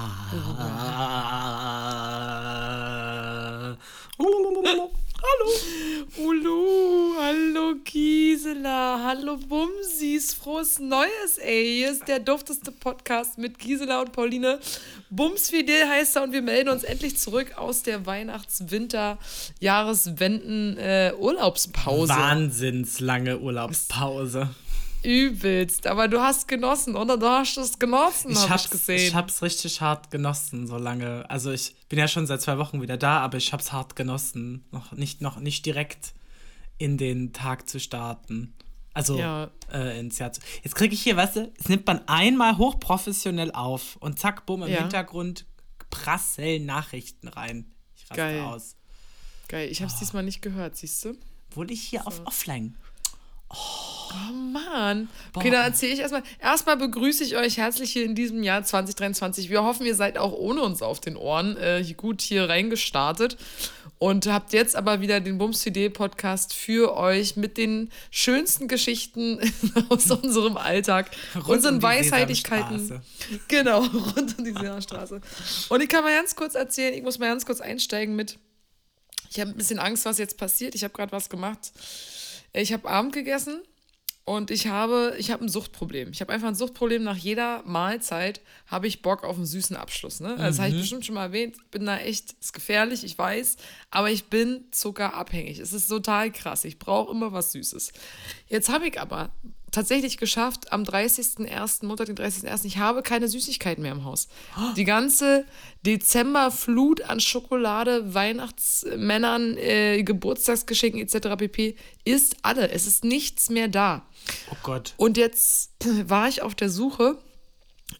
Hallo. Ulu, hallo Gisela, hallo Bumsis, frohes Neues, ey. Hier ist der dufteste Podcast mit Gisela und Pauline. Bums Fidel heißt er und wir melden uns endlich zurück aus der Weihnachts-Winter-Jahreswenden-Urlaubspause. Wahnsinns lange Urlaubspause. Übelst, aber du hast genossen, oder? Du hast es genossen, ich hab hab's, ich gesehen. Ich hab's richtig hart genossen, so lange. Also ich bin ja schon seit zwei Wochen wieder da, aber ich hab's hart genossen, noch nicht, noch nicht direkt in den Tag zu starten. Also Ja. äh, ins Jahr zu. Jetzt kriege ich hier, weißt du, es nimmt man einmal hochprofessionell auf und zack, bumm, im Ja. Hintergrund prasseln Nachrichten rein. Ich raste Geil. aus. Geil, ich Ah. hab's diesmal nicht gehört, siehst du? Wurde ich hier auf Offline? Oh Mann. Okay, Boah. dann erzähle ich erstmal. Erstmal begrüße ich euch herzlich hier in diesem Jahr 2023. Wir hoffen, ihr seid auch ohne uns auf den Ohren äh, gut hier reingestartet und habt jetzt aber wieder den Bums CD Podcast für euch mit den schönsten Geschichten aus unserem Alltag, Rund unseren um. Sesamstraße. Genau, rund um die Sesamstraße. Und ich kann mal ganz kurz erzählen, ich muss mal ganz kurz einsteigen mit ich habe ein bisschen Angst, was jetzt passiert. Ich habe gerade was gemacht. Ich habe Abend gegessen und ich habe, ich habe ein Suchtproblem. Ich habe einfach ein Suchtproblem. Nach jeder Mahlzeit habe ich Bock auf einen süßen Abschluss. Ne? Also Das habe ich bestimmt schon mal erwähnt. Ich bin da echt, ist gefährlich, ich weiß. Aber ich bin zuckerabhängig. Es ist total krass. Ich brauche immer was Süßes. Jetzt habe ich aber tatsächlich geschafft, am 30.01., Montag, den 30.01., ich habe keine Süßigkeiten mehr im Haus. Die ganze Dezemberflut an Schokolade, Weihnachtsmännern, äh, Geburtstagsgeschenken etc. pp. ist alle. Es ist nichts mehr da. Oh Gott. Und jetzt war ich auf der Suche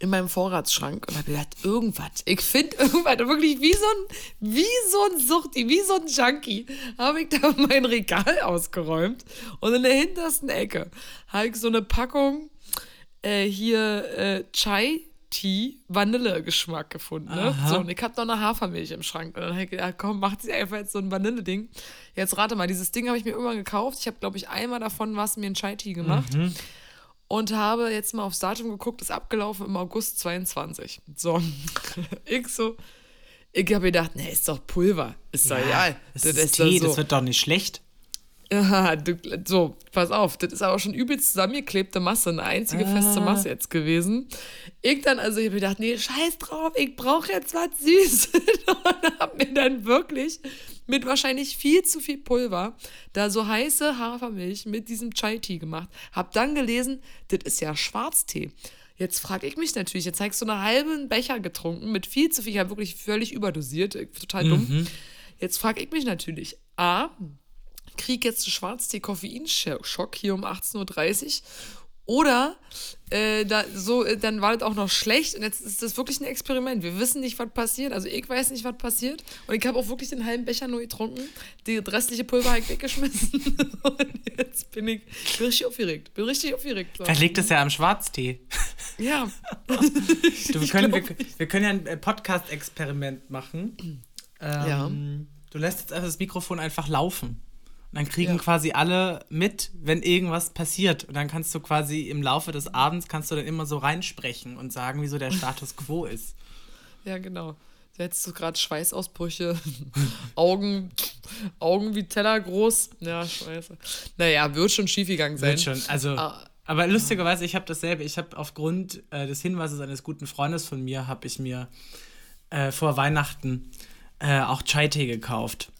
in meinem Vorratsschrank und habe gedacht, irgendwas. Ich finde irgendwas, wirklich wie so ein, wie so ein Suchti, wie so ein Junkie, habe ich da mein Regal ausgeräumt und in der hintersten Ecke habe ich so eine Packung äh, hier äh, Chai Tea Vanillegeschmack gefunden. Ne? So, und ich habe noch eine Hafermilch im Schrank. Und dann habe ich gedacht, komm, macht sie einfach jetzt so ein Vanille-Ding. Jetzt rate mal, dieses Ding habe ich mir irgendwann gekauft. Ich habe, glaube ich, einmal davon was mir ein Chai Tea gemacht und habe jetzt mal aufs Datum geguckt, ist abgelaufen im August 22. So, ich so, ich habe gedacht, ne, ist doch Pulver, ist doch egal. Das ist Tee, doch das wird doch nicht schlecht. ja, du, so, pass auf, das ist aber schon übelst zusammengeklebte Masse, eine einzige feste Masse jetzt gewesen. Ich dann, also ich habe gedacht, nee, scheiß drauf, ich brauche jetzt was Süßes. Und habe mir dann wirklich mit wahrscheinlich viel zu viel Pulver da so heiße Hafermilch mit diesem Chai-Tee gemacht. Hab dann gelesen, das ist ja Schwarztee. Jetzt frage ich mich natürlich, jetzt habe ich so einen halben Becher getrunken mit viel zu viel, ich habe wirklich völlig überdosiert, total dumm. Jetzt frage ich mich natürlich, A, krieg jetzt einen Schwarztee-Koffeinschock hier um 18.30 Uhr. Oder äh, da, so, äh, dann war das auch noch schlecht und jetzt ist das wirklich ein Experiment. Wir wissen nicht, was passiert. Also ich weiß nicht, was passiert. Und ich habe auch wirklich den halben Becher nur getrunken. Die restliche Pulver habe ich weggeschmissen. und jetzt bin ich bin richtig aufgeregt. Bin richtig aufgeregt. So. Vielleicht liegt es ja am Schwarztee. Ja. Du, wir, können, wir, glaub wir können ja ein äh, Podcast-Experiment machen. Ähm, Ja. Du lässt jetzt einfach das Mikrofon einfach laufen. Und dann kriegen Ja. quasi alle mit, wenn irgendwas passiert. Und dann kannst du quasi im Laufe des Abends kannst du dann immer so reinsprechen und sagen, wieso der Status quo ist. Ja, genau. Jetzt so gerade Schweißausbrüche, Augen, Augen wie Teller groß. Ja, scheiße. Naja, wird schon schiefgegangen sein. Wird schon. Also, Ah. aber lustigerweise, ich habe dasselbe. Ich habe aufgrund äh, des Hinweises eines guten Freundes von mir, habe ich mir äh, vor Weihnachten äh, auch Chai-Tee gekauft.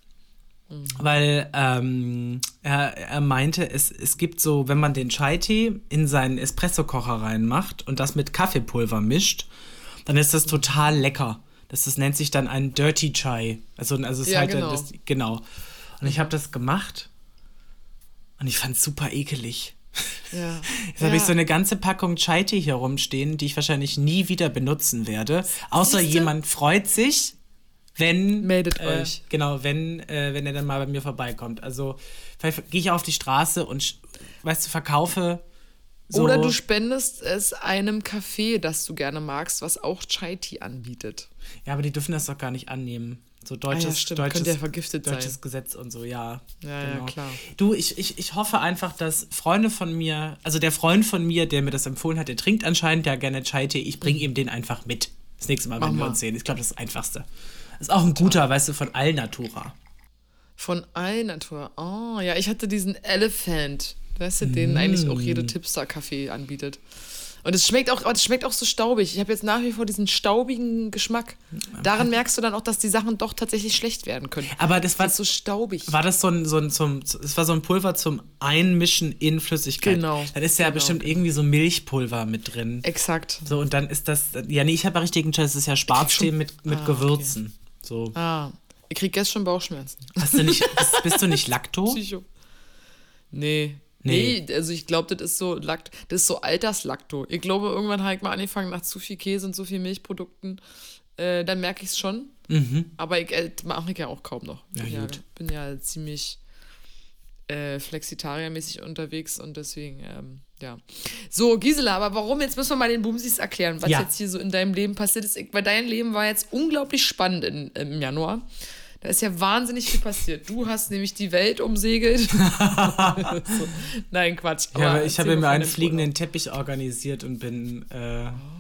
Weil ähm, er, er meinte, es, es gibt so, wenn man den Chai-Tee in seinen Espressokocher reinmacht und das mit Kaffeepulver mischt, dann ist das total lecker. Das, das nennt sich dann ein Dirty Chai. Also, also es ist Ja, halt genau. das, genau. Und ich habe das gemacht und ich fand es super ekelig. Ja. Jetzt habe ich so eine ganze Packung Chai-Tee hier rumstehen, die ich wahrscheinlich nie wieder benutzen werde. Außer Siehste? jemand freut sich, wenn. Meldet äh, euch. Genau, wenn, äh, wenn er dann mal bei mir vorbeikommt. Also, vielleicht gehe ich auf die Straße und, weißt du, verkaufe. So, Oder du spendest es einem Café, das du gerne magst, was auch Chai-Tea anbietet. Ja, aber die dürfen das doch gar nicht annehmen. So deutsches, Ah ja, deutsches, ja vergiftet sein. deutsches Gesetz und so, ja. genau. Ja, ja, klar. Du, ich, ich, ich hoffe einfach, dass Freunde von mir, also der Freund von mir, der mir das empfohlen hat, der trinkt anscheinend ja gerne Chai-Tee, ich bringe ihm den einfach mit. Das nächste Mal, wenn wir uns sehen. Ich glaube, das ist das Einfachste. Das ist auch ein guter, weißt du, von Alnatura. Von Alnatura. Oh, ja, ich hatte diesen Elephant. Weißt du, den mm. eigentlich auch jede Tipster-Kaffee anbietet. Und es schmeckt auch, es schmeckt auch so staubig. Ich habe jetzt nach wie vor diesen staubigen Geschmack. Daran merkst du dann auch, dass die Sachen doch tatsächlich schlecht werden können. Aber das war das so staubig. War das so ein, so ein, zum, das war so ein Pulver zum Einmischen in Flüssigkeit? Genau. Dann ist ja genau. bestimmt irgendwie so Milchpulver mit drin. Exakt. So und dann ist das, ja nee, ich habe ja richtigen Scheiß, das ist ja Schwarztee mit, mit ah, Gewürzen. Okay. So. Ah, ich krieg jetzt schon Bauchschmerzen. Hast du nicht, bist, bist du nicht Lakto? Psycho. Nee, Nee, nee also ich glaube, das ist so Lakt, das ist so Alterslakto. Ich glaube, irgendwann habe ich mal angefangen nach zu viel Käse und zu viel Milchprodukten. Äh, dann merke ich es schon. Mhm. Aber ich äh, mache ich ja auch kaum noch. Ja, bin, ja, gut. bin ja ziemlich äh, flexitariermäßig unterwegs und deswegen, ähm, ja. So, Gisela, aber warum? Jetzt müssen wir mal den Bumsis erklären, was ja. jetzt hier so in deinem Leben passiert ist. Weil dein Leben war jetzt unglaublich spannend in, im Januar. Da ist ja wahnsinnig viel passiert. Du hast nämlich die Welt umsegelt. so. Nein, Quatsch. ja, aber ich habe mir einen fliegenden Teppich organisiert und bin äh, oh.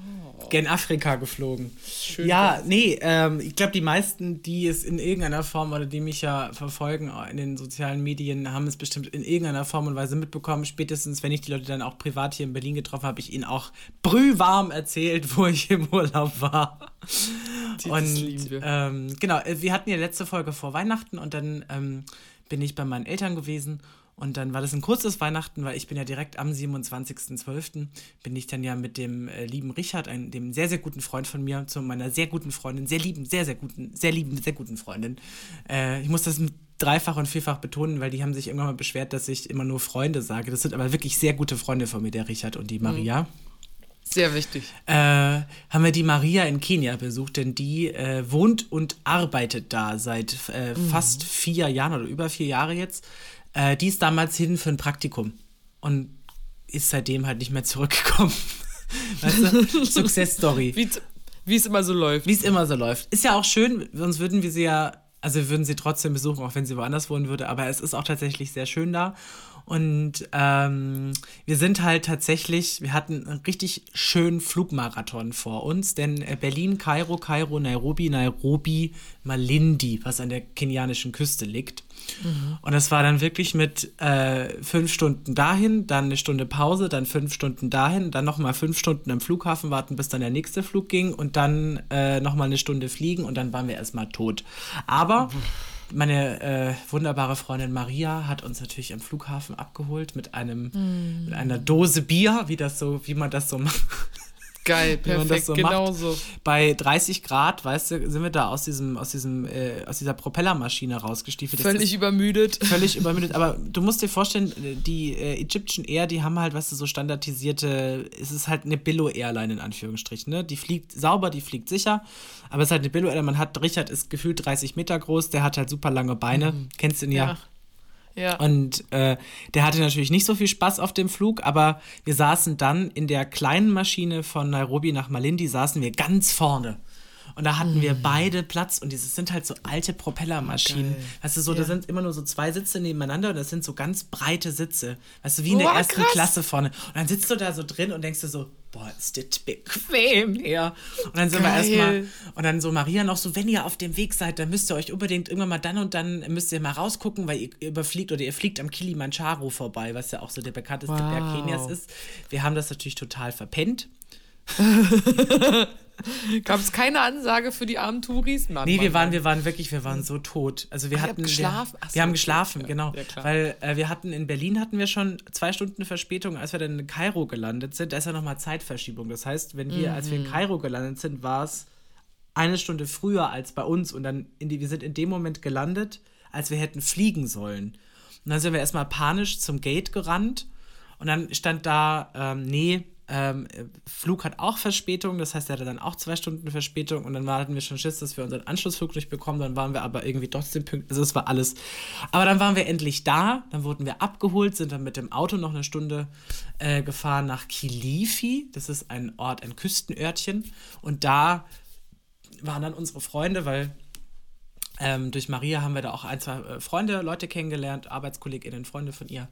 Gen Afrika geflogen. Schön ja, nee, ähm, ich glaube, die meisten, die es in irgendeiner Form oder die mich ja verfolgen in den sozialen Medien, haben es bestimmt in irgendeiner Form und Weise mitbekommen. Spätestens, wenn ich die Leute dann auch privat hier in Berlin getroffen habe, ich ihnen auch brühwarm erzählt, wo ich im Urlaub war. Die, und ähm, genau, äh, wir hatten ja letzte Folge vor Weihnachten und dann ähm, bin ich bei meinen Eltern gewesen und dann war das ein kurzes Weihnachten, weil ich bin ja direkt am 27.12. bin ich dann ja mit dem äh, lieben Richard, einem, dem sehr, sehr guten Freund von mir, zu meiner sehr guten Freundin, sehr lieben, sehr, sehr guten, sehr lieben, sehr guten Freundin. Äh, ich muss das dreifach und vierfach betonen, weil die haben sich irgendwann mal beschwert, dass ich immer nur Freunde sage. Das sind aber wirklich sehr gute Freunde von mir, der Richard und die Maria. Mhm. Sehr wichtig. Äh, haben wir die Maria in Kenia besucht, denn die äh, wohnt und arbeitet da seit äh, mhm. fast vier Jahren oder über vier Jahre jetzt. Äh, die ist damals hin für ein Praktikum und ist seitdem halt nicht mehr zurückgekommen. weißt du? Success Story. Wie es immer so läuft. Wie es immer so läuft. Ist ja auch schön, sonst würden wir sie ja, also wir würden sie trotzdem besuchen, auch wenn sie woanders wohnen würde, aber es ist auch tatsächlich sehr schön da. Und ähm, wir sind halt tatsächlich, wir hatten einen richtig schönen Flugmarathon vor uns, denn äh, Berlin, Kairo, Kairo, Nairobi, Nairobi, Malindi, was an der kenianischen Küste liegt. Mhm. Und das war dann wirklich mit äh, fünf Stunden dahin, dann eine Stunde Pause, dann fünf Stunden dahin, dann nochmal fünf Stunden am Flughafen warten, bis dann der nächste Flug ging und dann äh, nochmal eine Stunde fliegen und dann waren wir erstmal tot. Aber mhm meine äh, wunderbare Freundin Maria hat uns natürlich am Flughafen abgeholt mit einem mm. mit einer Dose Bier, wie das so, wie man das so macht. Geil, perfekt, so genau so. Bei 30 Grad, weißt du, sind wir da aus diesem, aus diesem, äh, aus dieser Propellermaschine rausgestiefelt. Völlig übermüdet. Völlig übermüdet. Aber du musst dir vorstellen, die äh, Egyptian Air, die haben halt, weißt du, so standardisierte, es ist halt eine Billo-Airline in Anführungsstrichen, ne? Die fliegt sauber, die fliegt sicher, aber es ist halt eine Billo-Airline. Man hat, Richard ist gefühlt 30 Meter groß, der hat halt super lange Beine. Mhm. Kennst du ihn ja. ja. Ja. Und äh, der hatte natürlich nicht so viel Spaß auf dem Flug, aber wir saßen dann in der kleinen Maschine von Nairobi nach Malindi, saßen wir ganz vorne. Und da hatten wir beide Platz und dieses sind halt so alte Propellermaschinen. Geil. Weißt du, so, ja. da sind immer nur so zwei Sitze nebeneinander und das sind so ganz breite Sitze. Weißt du, wie in der ersten krass. Klasse vorne. Und dann sitzt du da so drin und denkst dir so, boah, ist das bequem hier. Und dann sind Geil. wir erstmal, und dann so Maria noch so, wenn ihr auf dem Weg seid, dann müsst ihr euch unbedingt irgendwann mal dann und dann müsst ihr mal rausgucken, weil ihr überfliegt oder ihr fliegt am Kilimanjaro vorbei, was ja auch so der bekannteste wow. Berg Kenias ist. Wir haben das natürlich total verpennt. Gab es keine Ansage für die armen Touris? Mann, nee, wir waren, wir waren wirklich, wir waren so tot. Also wir Ach, hatten geschlafen. Wir, wir haben geschlafen, ja, genau. Ja, weil äh, wir hatten in Berlin hatten wir schon zwei Stunden Verspätung, als wir dann in Kairo gelandet sind. Da ist ja nochmal Zeitverschiebung. Das heißt, wenn wir, mhm. als wir in mhm. Kairo gelandet sind, war es eine Stunde früher als bei uns und dann in die, wir sind in dem Moment gelandet, als wir hätten fliegen sollen. Und dann sind wir erstmal panisch zum Gate gerannt und dann stand da, ähm, nee, ähm, Flug hat auch Verspätung, das heißt, er hatte dann auch zwei Stunden Verspätung und dann hatten wir schon Schiss, dass wir unseren Anschlussflug nicht bekommen. Dann waren wir aber irgendwie trotzdem pünktlich. Also, es war alles. Aber dann waren wir endlich da, dann wurden wir abgeholt, sind dann mit dem Auto noch eine Stunde äh, gefahren nach Kilifi. Das ist ein Ort, ein Küstenörtchen. Und da waren dann unsere Freunde, weil ähm, durch Maria haben wir da auch ein, zwei äh, Freunde, Leute kennengelernt, ArbeitskollegInnen, Freunde von ihr,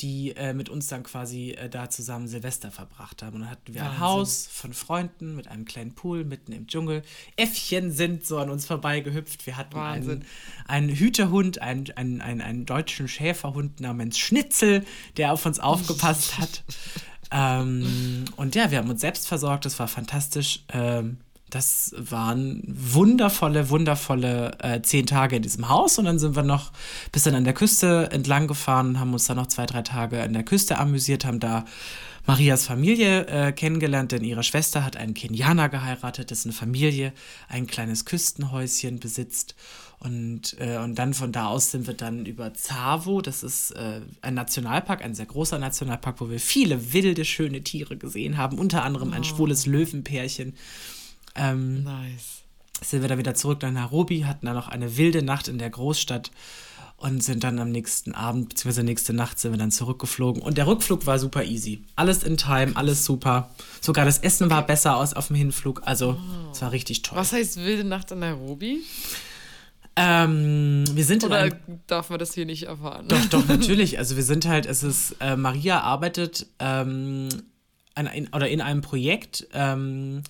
die äh, mit uns dann quasi äh, da zusammen Silvester verbracht haben. Und dann hatten wir Wahnsinn. ein Haus von Freunden mit einem kleinen Pool mitten im Dschungel. Äffchen sind so an uns vorbeigehüpft. Wir hatten einen, einen Hüterhund, einen, einen, einen, einen deutschen Schäferhund namens Schnitzel, der auf uns aufgepasst hat. ähm, und ja, wir haben uns selbst versorgt, das war fantastisch. Ähm, das waren wundervolle, wundervolle äh, zehn Tage in diesem Haus und dann sind wir noch bis dann an der Küste entlang gefahren, haben uns dann noch zwei, drei Tage an der Küste amüsiert, haben da Marias Familie äh, kennengelernt, denn ihre Schwester hat einen Kenianer geheiratet, dessen Familie ein kleines Küstenhäuschen besitzt. Und, äh, und dann von da aus sind wir dann über Zavo, das ist äh, ein Nationalpark, ein sehr großer Nationalpark, wo wir viele wilde, schöne Tiere gesehen haben, unter anderem ein oh. schwules Löwenpärchen. Ähm, nice. Sind wir dann wieder zurück nach Nairobi, hatten dann noch eine wilde Nacht in der Großstadt und sind dann am nächsten Abend, beziehungsweise nächste Nacht sind wir dann zurückgeflogen. Und der Rückflug war super easy. Alles in Time, alles super. Sogar das Essen war besser aus auf dem Hinflug. Also, es war richtig toll. Was heißt wilde Nacht in Nairobi? Ähm, wir sind Oder darf man das hier nicht erfahren? Doch, doch, natürlich. Also wir sind halt, es ist, äh, Maria arbeitet ähm, an, in, oder in einem Projekt, ähm,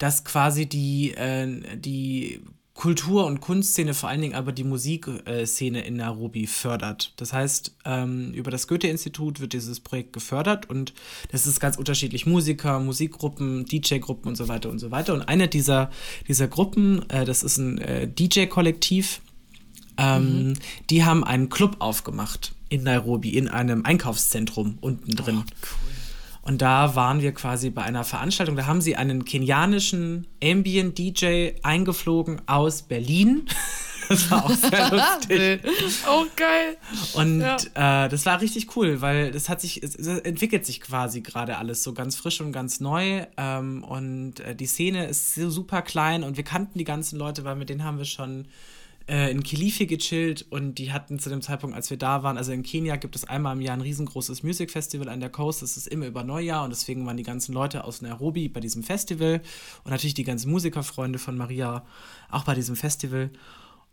dass quasi die, äh, die Kultur- und Kunstszene, vor allen Dingen aber die Musikszene in Nairobi fördert. Das heißt, ähm, über das Goethe-Institut wird dieses Projekt gefördert und das ist ganz unterschiedlich. Musiker, Musikgruppen, DJ-Gruppen und so weiter und so weiter. Und eine dieser, dieser Gruppen, äh, das ist ein äh, DJ-Kollektiv, ähm, mhm. die haben einen Club aufgemacht in Nairobi, in einem Einkaufszentrum unten drin. Oh, cool. Und da waren wir quasi bei einer Veranstaltung. Da haben sie einen kenianischen Ambient-DJ eingeflogen aus Berlin. Das war auch sehr lustig. auch geil. Und ja. äh, das war richtig cool, weil das hat sich, es, es entwickelt sich quasi gerade alles so ganz frisch und ganz neu. Ähm, und äh, die Szene ist so super klein und wir kannten die ganzen Leute, weil mit denen haben wir schon äh, in Kilifi gechillt und die hatten zu dem Zeitpunkt, als wir da waren, also in Kenia gibt es einmal im Jahr ein riesengroßes Music Festival an der Coast, das ist immer über Neujahr und deswegen waren die ganzen Leute aus Nairobi bei diesem Festival und natürlich die ganzen Musikerfreunde von Maria auch bei diesem Festival.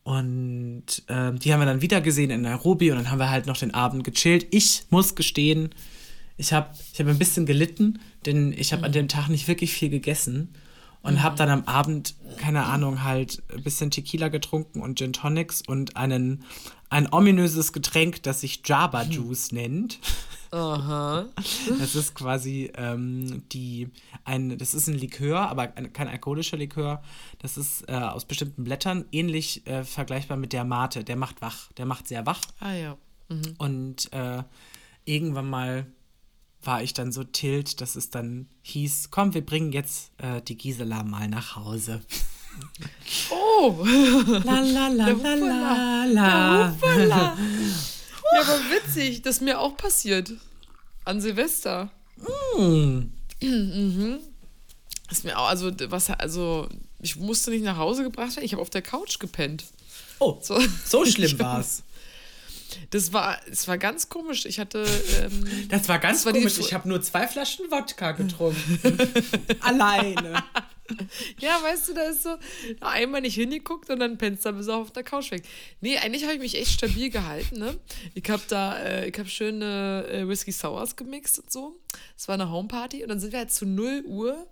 Und äh, die haben wir dann wieder gesehen in Nairobi und dann haben wir halt noch den Abend gechillt. Ich muss gestehen, ich habe ich hab ein bisschen gelitten, denn ich habe mhm. an dem Tag nicht wirklich viel gegessen und mhm. habe dann am Abend, keine Ahnung, halt ein bisschen Tequila getrunken und Gin Tonics und einen, ein ominöses Getränk, das sich Java Juice nennt. Aha. Das ist quasi ähm, die, ein, das ist ein Likör, aber ein, kein alkoholischer Likör. Das ist äh, aus bestimmten Blättern, ähnlich äh, vergleichbar mit der Mate. Der macht wach, der macht sehr wach. Ah ja. Mhm. Und äh, irgendwann mal war ich dann so tilt, dass es dann hieß, komm, wir bringen jetzt äh, die Gisela mal nach Hause. Oh! La la la la la la. Ja, aber witzig, das ist mir auch passiert. An Silvester. Mm. Mhm. Ist mir auch, also, was, also, ich musste nicht nach Hause gebracht werden, ich habe auf der Couch gepennt. Oh, so, so schlimm war es. Das war, es war ganz komisch. Ich hatte. Ähm, das war ganz das war komisch. Ich habe nur zwei Flaschen Wodka getrunken. Alleine. Ja, weißt du, da ist so einmal nicht hingeguckt und dann pennst du bis auf der Couch weg. Nee, eigentlich habe ich mich echt stabil gehalten, ne? Ich habe da, äh, ich habe schöne äh, Whisky Sours gemixt und so. Es war eine Homeparty und dann sind wir halt zu 0 Uhr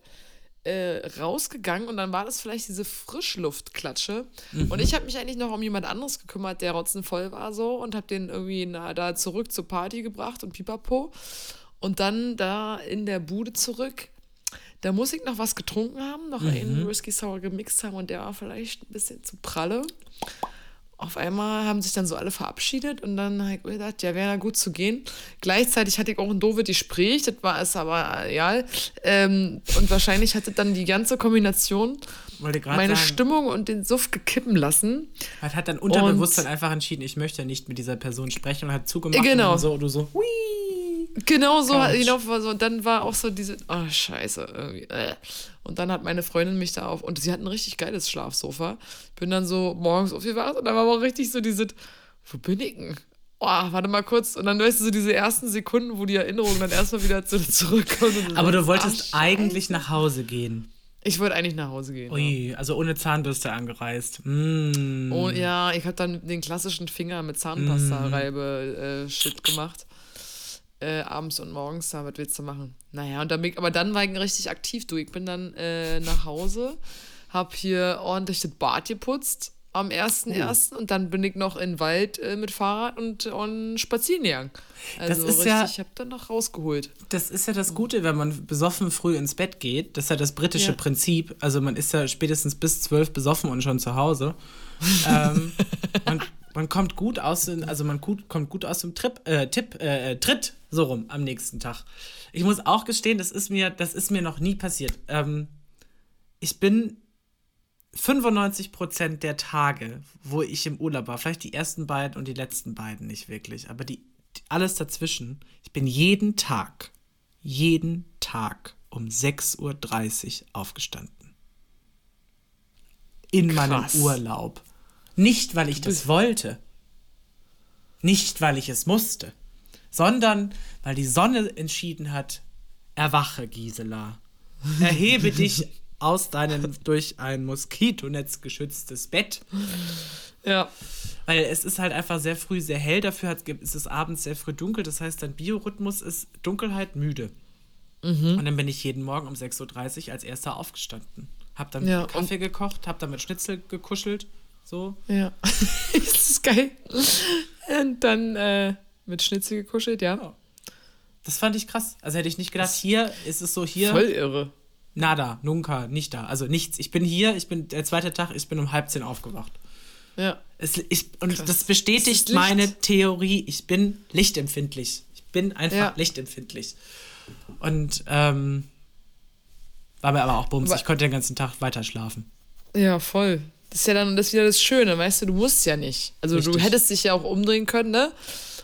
äh, rausgegangen und dann war das vielleicht diese Frischluftklatsche. Mhm. Und ich habe mich eigentlich noch um jemand anderes gekümmert, der rotzenvoll war so und habe den irgendwie na, da zurück zur Party gebracht und pipapo. Und dann da in der Bude zurück. Da muss ich noch was getrunken haben, noch mhm. einen Whisky Sour gemixt haben und der war vielleicht ein bisschen zu pralle auf einmal haben sich dann so alle verabschiedet und dann habe ich gedacht, ja, wäre da gut zu gehen. Gleichzeitig hatte ich auch ein doofes Gespräch, das war es aber ja. Ähm, und wahrscheinlich hatte dann die ganze Kombination meine sagen, Stimmung und den Suff gekippen lassen. Hat, hat dann Unterbewusstsein einfach entschieden, ich möchte nicht mit dieser Person sprechen und hat zugemacht genau. und so du so, hui. Genau so, genau, so, und dann war auch so diese, oh scheiße, irgendwie. Äh. Und dann hat meine Freundin mich da auf, und sie hat ein richtig geiles Schlafsofa. Bin dann so morgens aufgewacht und da war aber auch richtig so diese, wo bin ich denn? Oh, warte mal kurz. Und dann weißt du so diese ersten Sekunden, wo die Erinnerung dann erstmal wieder zu, zurückkommt. aber du wolltest ach, eigentlich nach Hause gehen. Ich wollte eigentlich nach Hause gehen. Ui, ja. also ohne Zahnbürste angereist. Mm. Oh ja, ich habe dann den klassischen Finger mit Zahnpasta-Reibe-Shit mm. äh, gemacht. Äh, abends und morgens, da was willst du machen? Naja, und dann, aber dann war ich richtig aktiv, du. Ich bin dann äh, nach Hause, habe hier ordentlich das Bad geputzt am 1.1. Oh. und dann bin ich noch in den Wald äh, mit Fahrrad und, und spazieren gegangen. Also das ist richtig, ja, ich habe dann noch rausgeholt. Das ist ja das Gute, wenn man besoffen früh ins Bett geht. Das ist ja das britische ja. Prinzip. Also man ist ja spätestens bis zwölf besoffen und schon zu Hause. ähm, man, man, kommt gut aus, also man gut, kommt gut aus dem Trip, äh, Tipp, äh, äh, Tritt so rum am nächsten Tag. Ich muss auch gestehen, das ist mir, das ist mir noch nie passiert. Ähm, ich bin 95 Prozent der Tage, wo ich im Urlaub war, vielleicht die ersten beiden und die letzten beiden nicht wirklich, aber die, alles dazwischen, ich bin jeden Tag, jeden Tag um 6.30 Uhr aufgestanden. In Krass. meinem Urlaub. Nicht, weil ich das wollte. Nicht, weil ich es musste. Sondern, weil die Sonne entschieden hat, erwache, Gisela. Erhebe dich aus deinem durch ein Moskitonetz geschütztes Bett. Ja. Weil es ist halt einfach sehr früh sehr hell, dafür hat, ist es abends sehr früh dunkel. Das heißt, dein Biorhythmus ist Dunkelheit müde. Mhm. Und dann bin ich jeden Morgen um 6.30 Uhr als erster aufgestanden. Hab dann ja, Kaffee gekocht, hab dann mit Schnitzel gekuschelt. So. Ja. das ist geil. Und dann äh, mit Schnitzel gekuschelt, ja. ja. Das fand ich krass. Also hätte ich nicht gedacht, hier ist es so hier. Voll irre. Nada, nunca, nicht da. Also nichts. Ich bin hier, ich bin der zweite Tag, ich bin um halb zehn aufgewacht. Ja. Es, ich, und Krass. das bestätigt das meine Theorie. Ich bin lichtempfindlich. Ich bin einfach ja. lichtempfindlich. Und ähm, war mir aber auch bums. Ich konnte den ganzen Tag weiter schlafen. Ja, voll. Das ist ja dann das ist wieder das Schöne, weißt du, du musst ja nicht. Also Richtig. du hättest dich ja auch umdrehen können, ne?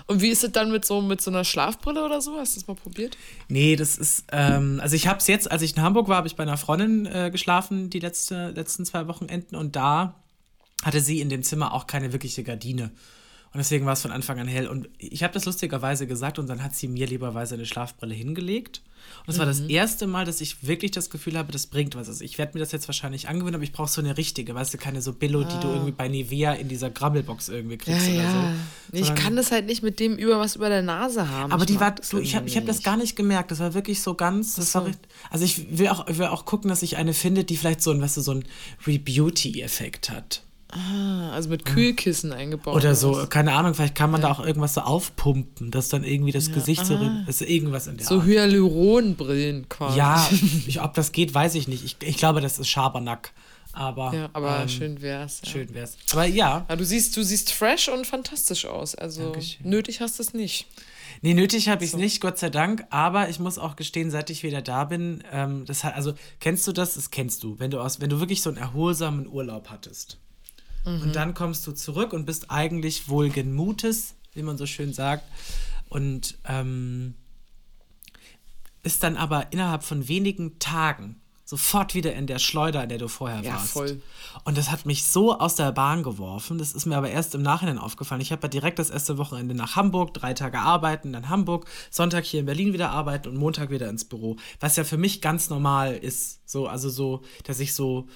Und wie ist es dann mit so, mit so einer Schlafbrille oder so? Hast du das mal probiert? Nee, das ist, ähm, also ich habe es jetzt, als ich in Hamburg war, habe ich bei einer Freundin äh, geschlafen, die letzte, letzten zwei Wochenenden. Und da hatte sie in dem Zimmer auch keine wirkliche Gardine. Und deswegen war es von Anfang an hell. Und ich habe das lustigerweise gesagt und dann hat sie mir lieberweise eine Schlafbrille hingelegt. Und das mhm. war das mhm. erste Mal, dass ich wirklich das Gefühl habe, das bringt was. Also ich werde mir das jetzt wahrscheinlich angewöhnen, aber ich brauche so eine richtige, weißt du, keine so Billo, ah. die du ah. irgendwie bei Nivea in dieser Grabbelbox irgendwie kriegst ja, oder ja. so. Ich kann das halt nicht mit dem über was über der Nase haben. Aber ich die war, du, ich habe ich hab das gar nicht gemerkt. Das war wirklich so ganz, das war, also ich will auch, ich will auch gucken, dass ich eine finde, die vielleicht so ein, weißt du, so ein Rebeauty-Effekt hat. Ah, also mit Kühlkissen eingebaut. Oder so, was? keine Ahnung, vielleicht kann man ja. da auch irgendwas so aufpumpen, dass dann irgendwie das ja. Gesicht so, ah. ist irgendwas in der So Hyaluronbrillen quasi. Ja, ich, ob das geht, weiß ich nicht. Ich, ich glaube, das ist Schabernack. Aber, ja, aber ähm, schön wär's. Ja. Schön wär's. Aber ja. ja. Du siehst, du siehst fresh und fantastisch aus. Also Dankeschön. nötig hast du es nicht. Nee, nötig habe ich es so. nicht, Gott sei Dank. Aber ich muss auch gestehen, seit ich wieder da bin, ähm, das hat, also kennst du das? Das kennst du, wenn du aus, wenn du wirklich so einen erholsamen Urlaub hattest. Mhm. Und dann kommst du zurück und bist eigentlich wohlgen Mutes, wie man so schön sagt. Und ähm, ist dann aber innerhalb von wenigen Tagen sofort wieder in der Schleuder, in der du vorher ja, warst. Voll. Und das hat mich so aus der Bahn geworfen. Das ist mir aber erst im Nachhinein aufgefallen. Ich habe ja direkt das erste Wochenende nach Hamburg, drei Tage arbeiten, dann Hamburg, Sonntag hier in Berlin wieder arbeiten und Montag wieder ins Büro. Was ja für mich ganz normal ist. So, also so, dass ich so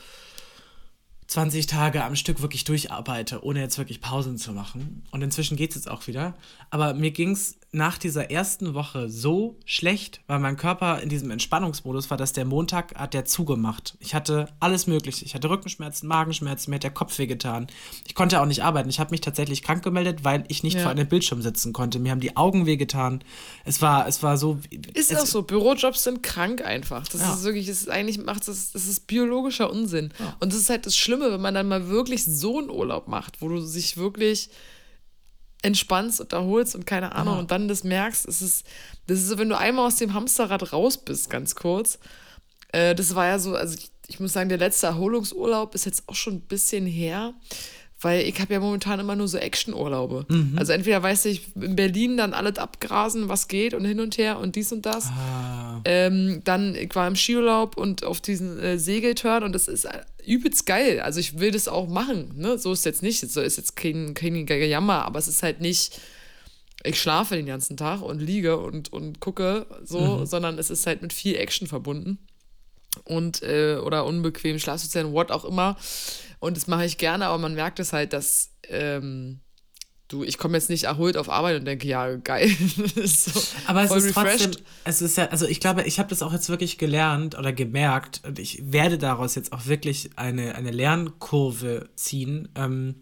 20 Tage am Stück wirklich durcharbeite, ohne jetzt wirklich Pausen zu machen. Und inzwischen geht es jetzt auch wieder. Aber mir ging es nach dieser ersten Woche so schlecht, weil mein Körper in diesem Entspannungsmodus war, dass der Montag hat der zugemacht. Ich hatte alles Mögliche. Ich hatte Rückenschmerzen, Magenschmerzen, mir hat der Kopf wehgetan. Ich konnte auch nicht arbeiten. Ich habe mich tatsächlich krank gemeldet, weil ich nicht ja. vor einem Bildschirm sitzen konnte. Mir haben die Augen wehgetan. Es war, es war so. Ist auch so. Bürojobs sind krank einfach. Das ja. ist wirklich, das ist eigentlich macht das, das ist biologischer Unsinn. Ja. Und das ist halt das Schlimme, wenn man dann mal wirklich so einen Urlaub macht, wo du sich wirklich entspannst und erholst und keine Ahnung ja. und dann das merkst, es ist, das ist so, wenn du einmal aus dem Hamsterrad raus bist, ganz kurz. Äh, das war ja so, also ich, ich muss sagen, der letzte Erholungsurlaub ist jetzt auch schon ein bisschen her. Weil ich habe ja momentan immer nur so Action-Urlaube. Mhm. Also entweder weiß ich in Berlin dann alles abgrasen, was geht und hin und her und dies und das. Ah. Ähm, dann, ich war im Skiurlaub und auf diesen äh, Segeltörn und das ist übelst geil. Also ich will das auch machen. Ne? So ist jetzt nicht, so ist jetzt kein, kein Jammer, aber es ist halt nicht, ich schlafe den ganzen Tag und liege und, und gucke so, mhm. sondern es ist halt mit viel Action verbunden. und äh, oder unbequem Schlafzuständen, what auch immer. Und das mache ich gerne, aber man merkt es halt, dass ähm, du, ich komme jetzt nicht erholt auf Arbeit und denke, ja, geil. so, aber es ist refreshed. trotzdem, es ist ja, also ich glaube, ich habe das auch jetzt wirklich gelernt oder gemerkt und ich werde daraus jetzt auch wirklich eine, eine Lernkurve ziehen. Ähm,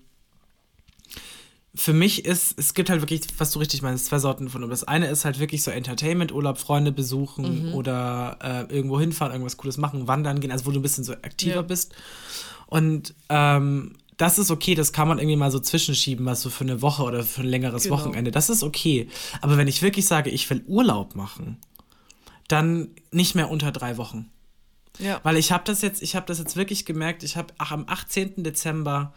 für mich ist, es gibt halt wirklich, was du richtig meinst, zwei Sorten von Urlaub. Das eine ist halt wirklich so Entertainment-Urlaub, Freunde besuchen mhm. oder äh, irgendwo hinfahren, irgendwas Cooles machen, wandern gehen, also wo du ein bisschen so aktiver ja. bist. Und ähm, das ist okay, das kann man irgendwie mal so zwischenschieben, was so für eine Woche oder für ein längeres genau. Wochenende. Das ist okay. Aber wenn ich wirklich sage, ich will Urlaub machen, dann nicht mehr unter drei Wochen. Ja. Weil ich habe das jetzt, ich habe das jetzt wirklich gemerkt, ich habe am 18. Dezember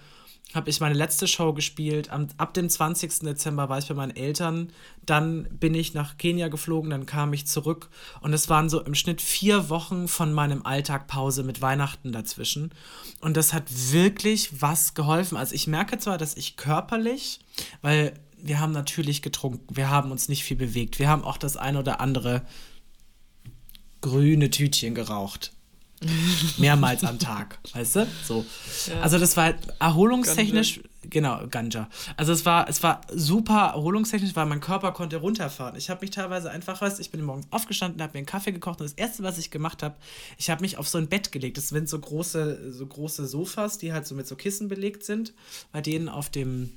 habe ich meine letzte Show gespielt. Am, ab dem 20. Dezember war ich bei meinen Eltern. Dann bin ich nach Kenia geflogen, dann kam ich zurück. Und es waren so im Schnitt vier Wochen von meinem Alltag Pause mit Weihnachten dazwischen. Und das hat wirklich was geholfen. Also ich merke zwar, dass ich körperlich, weil wir haben natürlich getrunken, wir haben uns nicht viel bewegt, wir haben auch das eine oder andere grüne Tütchen geraucht. Mehrmals am Tag, weißt du? So. Ja. Also das war halt erholungstechnisch, Ganja. genau, Ganja. Also es war, es war super erholungstechnisch, weil mein Körper konnte runterfahren. Ich habe mich teilweise einfach, weißt du, ich bin morgens aufgestanden, habe mir einen Kaffee gekocht und das erste, was ich gemacht habe, ich habe mich auf so ein Bett gelegt. Das sind so große, so große Sofas, die halt so mit so Kissen belegt sind, bei denen auf dem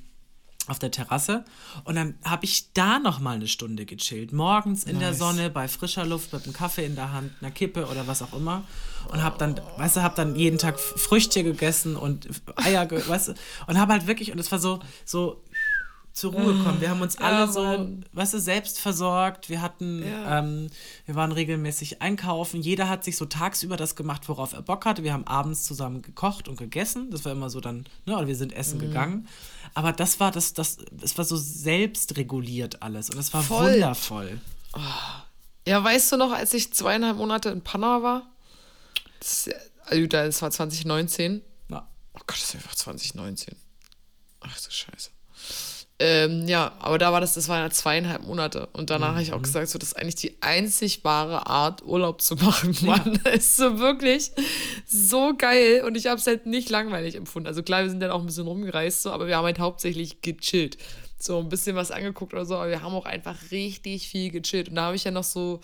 auf der Terrasse und dann habe ich da noch mal eine Stunde gechillt. Morgens in nice. der Sonne, bei frischer Luft, mit einem Kaffee in der Hand, einer Kippe oder was auch immer. Und habe dann, weißt du, habe dann jeden Tag Früchte gegessen und Eier, weißt du, und habe halt wirklich, und es war so, so zur Ruhe kommen. Wir haben uns alle ja, so, weißt du, selbst versorgt. Wir hatten, ja. ähm, wir waren regelmäßig einkaufen. Jeder hat sich so tagsüber das gemacht, worauf er Bock hatte. Wir haben abends zusammen gekocht und gegessen. Das war immer so dann, ne, oder wir sind essen mhm. gegangen. Aber das war das, das, es war so selbstreguliert alles und es war Voll. wundervoll. Oh. Ja, weißt du noch, als ich zweieinhalb Monate in Panama war? Das, also, das war 2019. Ja. Oh Gott, das ist einfach 2019. Ach du Scheiße. Ähm, ja, aber da war das, das waren ja zweieinhalb Monate. Und danach mhm. habe ich auch mhm. gesagt, so, das ist eigentlich die einzig wahre Art, Urlaub zu machen, Mann. Ja. Das ist so wirklich so geil. Und ich habe es halt nicht langweilig empfunden. Also klar, wir sind dann auch ein bisschen rumgereist, so, aber wir haben halt hauptsächlich gechillt. So ein bisschen was angeguckt oder so, aber wir haben auch einfach richtig viel gechillt. Und da habe ich ja noch so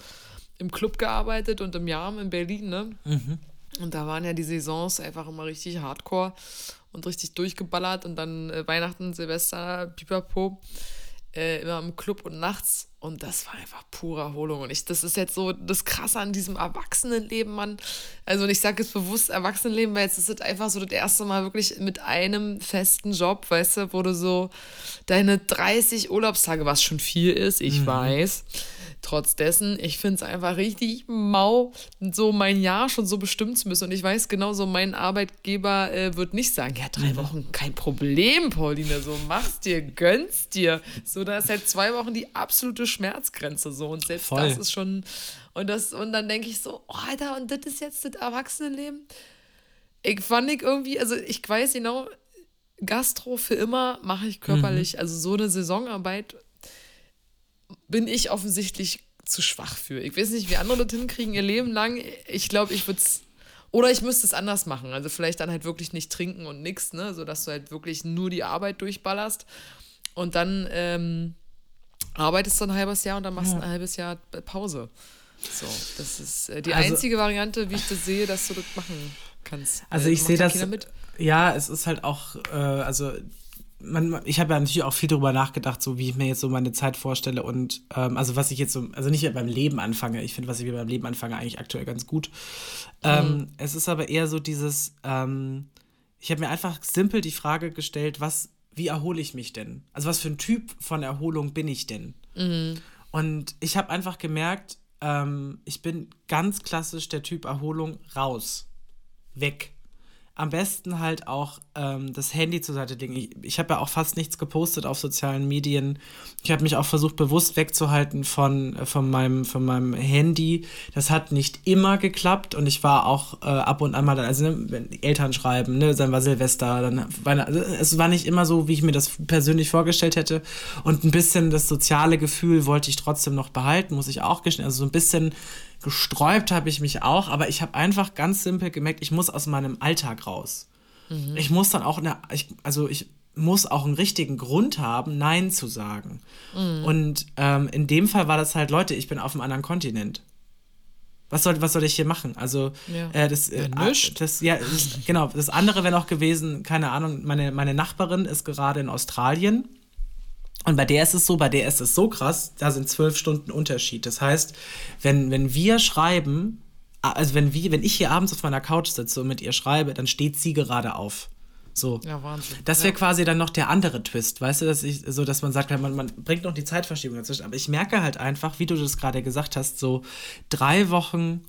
im Club gearbeitet und im Jahr in Berlin, ne? Mhm. Und da waren ja die Saisons einfach immer richtig hardcore und richtig durchgeballert und dann äh, Weihnachten, Silvester, Pipapo, äh, immer im Club und nachts und das war einfach pure Erholung und ich, das ist jetzt so das Krasse an diesem Erwachsenenleben, Mann. Also und ich sage jetzt bewusst Erwachsenenleben, weil jetzt ist es einfach so das erste Mal wirklich mit einem festen Job, weißt du, wo du so deine 30 Urlaubstage, was schon viel ist, ich mhm. weiß, Trotz dessen, ich finde es einfach richtig mau, so mein Jahr schon so bestimmen zu müssen. Und ich weiß genau, so mein Arbeitgeber äh, wird nicht sagen, ja, drei mhm. Wochen, kein Problem, Pauline, so mach's dir, gönn's dir. So, da ist halt zwei Wochen die absolute Schmerzgrenze so. Und selbst Voll. das ist schon. Und, das, und dann denke ich so, oh, Alter, und das ist jetzt das Erwachsenenleben? Ich fand ich irgendwie, also ich weiß genau, Gastro für immer mache ich körperlich, mhm. also so eine Saisonarbeit bin ich offensichtlich zu schwach für. Ich weiß nicht, wie andere das hinkriegen ihr Leben lang. Ich glaube, ich würde es. Oder ich müsste es anders machen. Also vielleicht dann halt wirklich nicht trinken und nichts, ne? Sodass du halt wirklich nur die Arbeit durchballerst. Und dann ähm, arbeitest du ein halbes Jahr und dann machst du ja. ein halbes Jahr Pause. So, das ist äh, die also, einzige Variante, wie ich das sehe, dass du das machen kannst. Also, also ich sehe das. Ja, es ist halt auch, äh, also man, ich habe ja natürlich auch viel darüber nachgedacht, so wie ich mir jetzt so meine Zeit vorstelle und ähm, also was ich jetzt so, also nicht beim Leben anfange, ich finde, was ich beim Leben anfange, eigentlich aktuell ganz gut. Ähm, mhm. Es ist aber eher so dieses, ähm, ich habe mir einfach simpel die Frage gestellt, was, wie erhole ich mich denn? Also was für ein Typ von Erholung bin ich denn? Mhm. Und ich habe einfach gemerkt, ähm, ich bin ganz klassisch der Typ Erholung raus, weg am besten halt auch ähm, das Handy zur Seite legen. Ich, ich habe ja auch fast nichts gepostet auf sozialen Medien. Ich habe mich auch versucht, bewusst wegzuhalten von, äh, von, meinem, von meinem Handy. Das hat nicht immer geklappt und ich war auch äh, ab und an mal, also ne, wenn Eltern schreiben, ne, dann war Silvester, dann war, es war nicht immer so, wie ich mir das persönlich vorgestellt hätte. Und ein bisschen das soziale Gefühl wollte ich trotzdem noch behalten, muss ich auch gestehen. Also so ein bisschen gesträubt habe ich mich auch, aber ich habe einfach ganz simpel gemerkt, ich muss aus meinem Alltag raus. Mhm. Ich muss dann auch, eine, ich, also ich muss auch einen richtigen Grund haben, Nein zu sagen. Mhm. Und ähm, in dem Fall war das halt, Leute, ich bin auf einem anderen Kontinent. Was soll, was soll ich hier machen? Also, ja. äh, das, äh, ja, das, ja, das, genau. Das andere wäre noch gewesen, keine Ahnung, meine, meine Nachbarin ist gerade in Australien. Und bei der ist es so, bei der ist es so krass, da sind zwölf Stunden Unterschied. Das heißt, wenn, wenn wir schreiben, also wenn, wir, wenn ich hier abends auf meiner Couch sitze und mit ihr schreibe, dann steht sie gerade auf. So. Ja, Wahnsinn. Das wäre ja. quasi dann noch der andere Twist, weißt du, dass ich, so dass man sagt, man, man bringt noch die Zeitverschiebung dazwischen. Aber ich merke halt einfach, wie du das gerade gesagt hast, so drei Wochen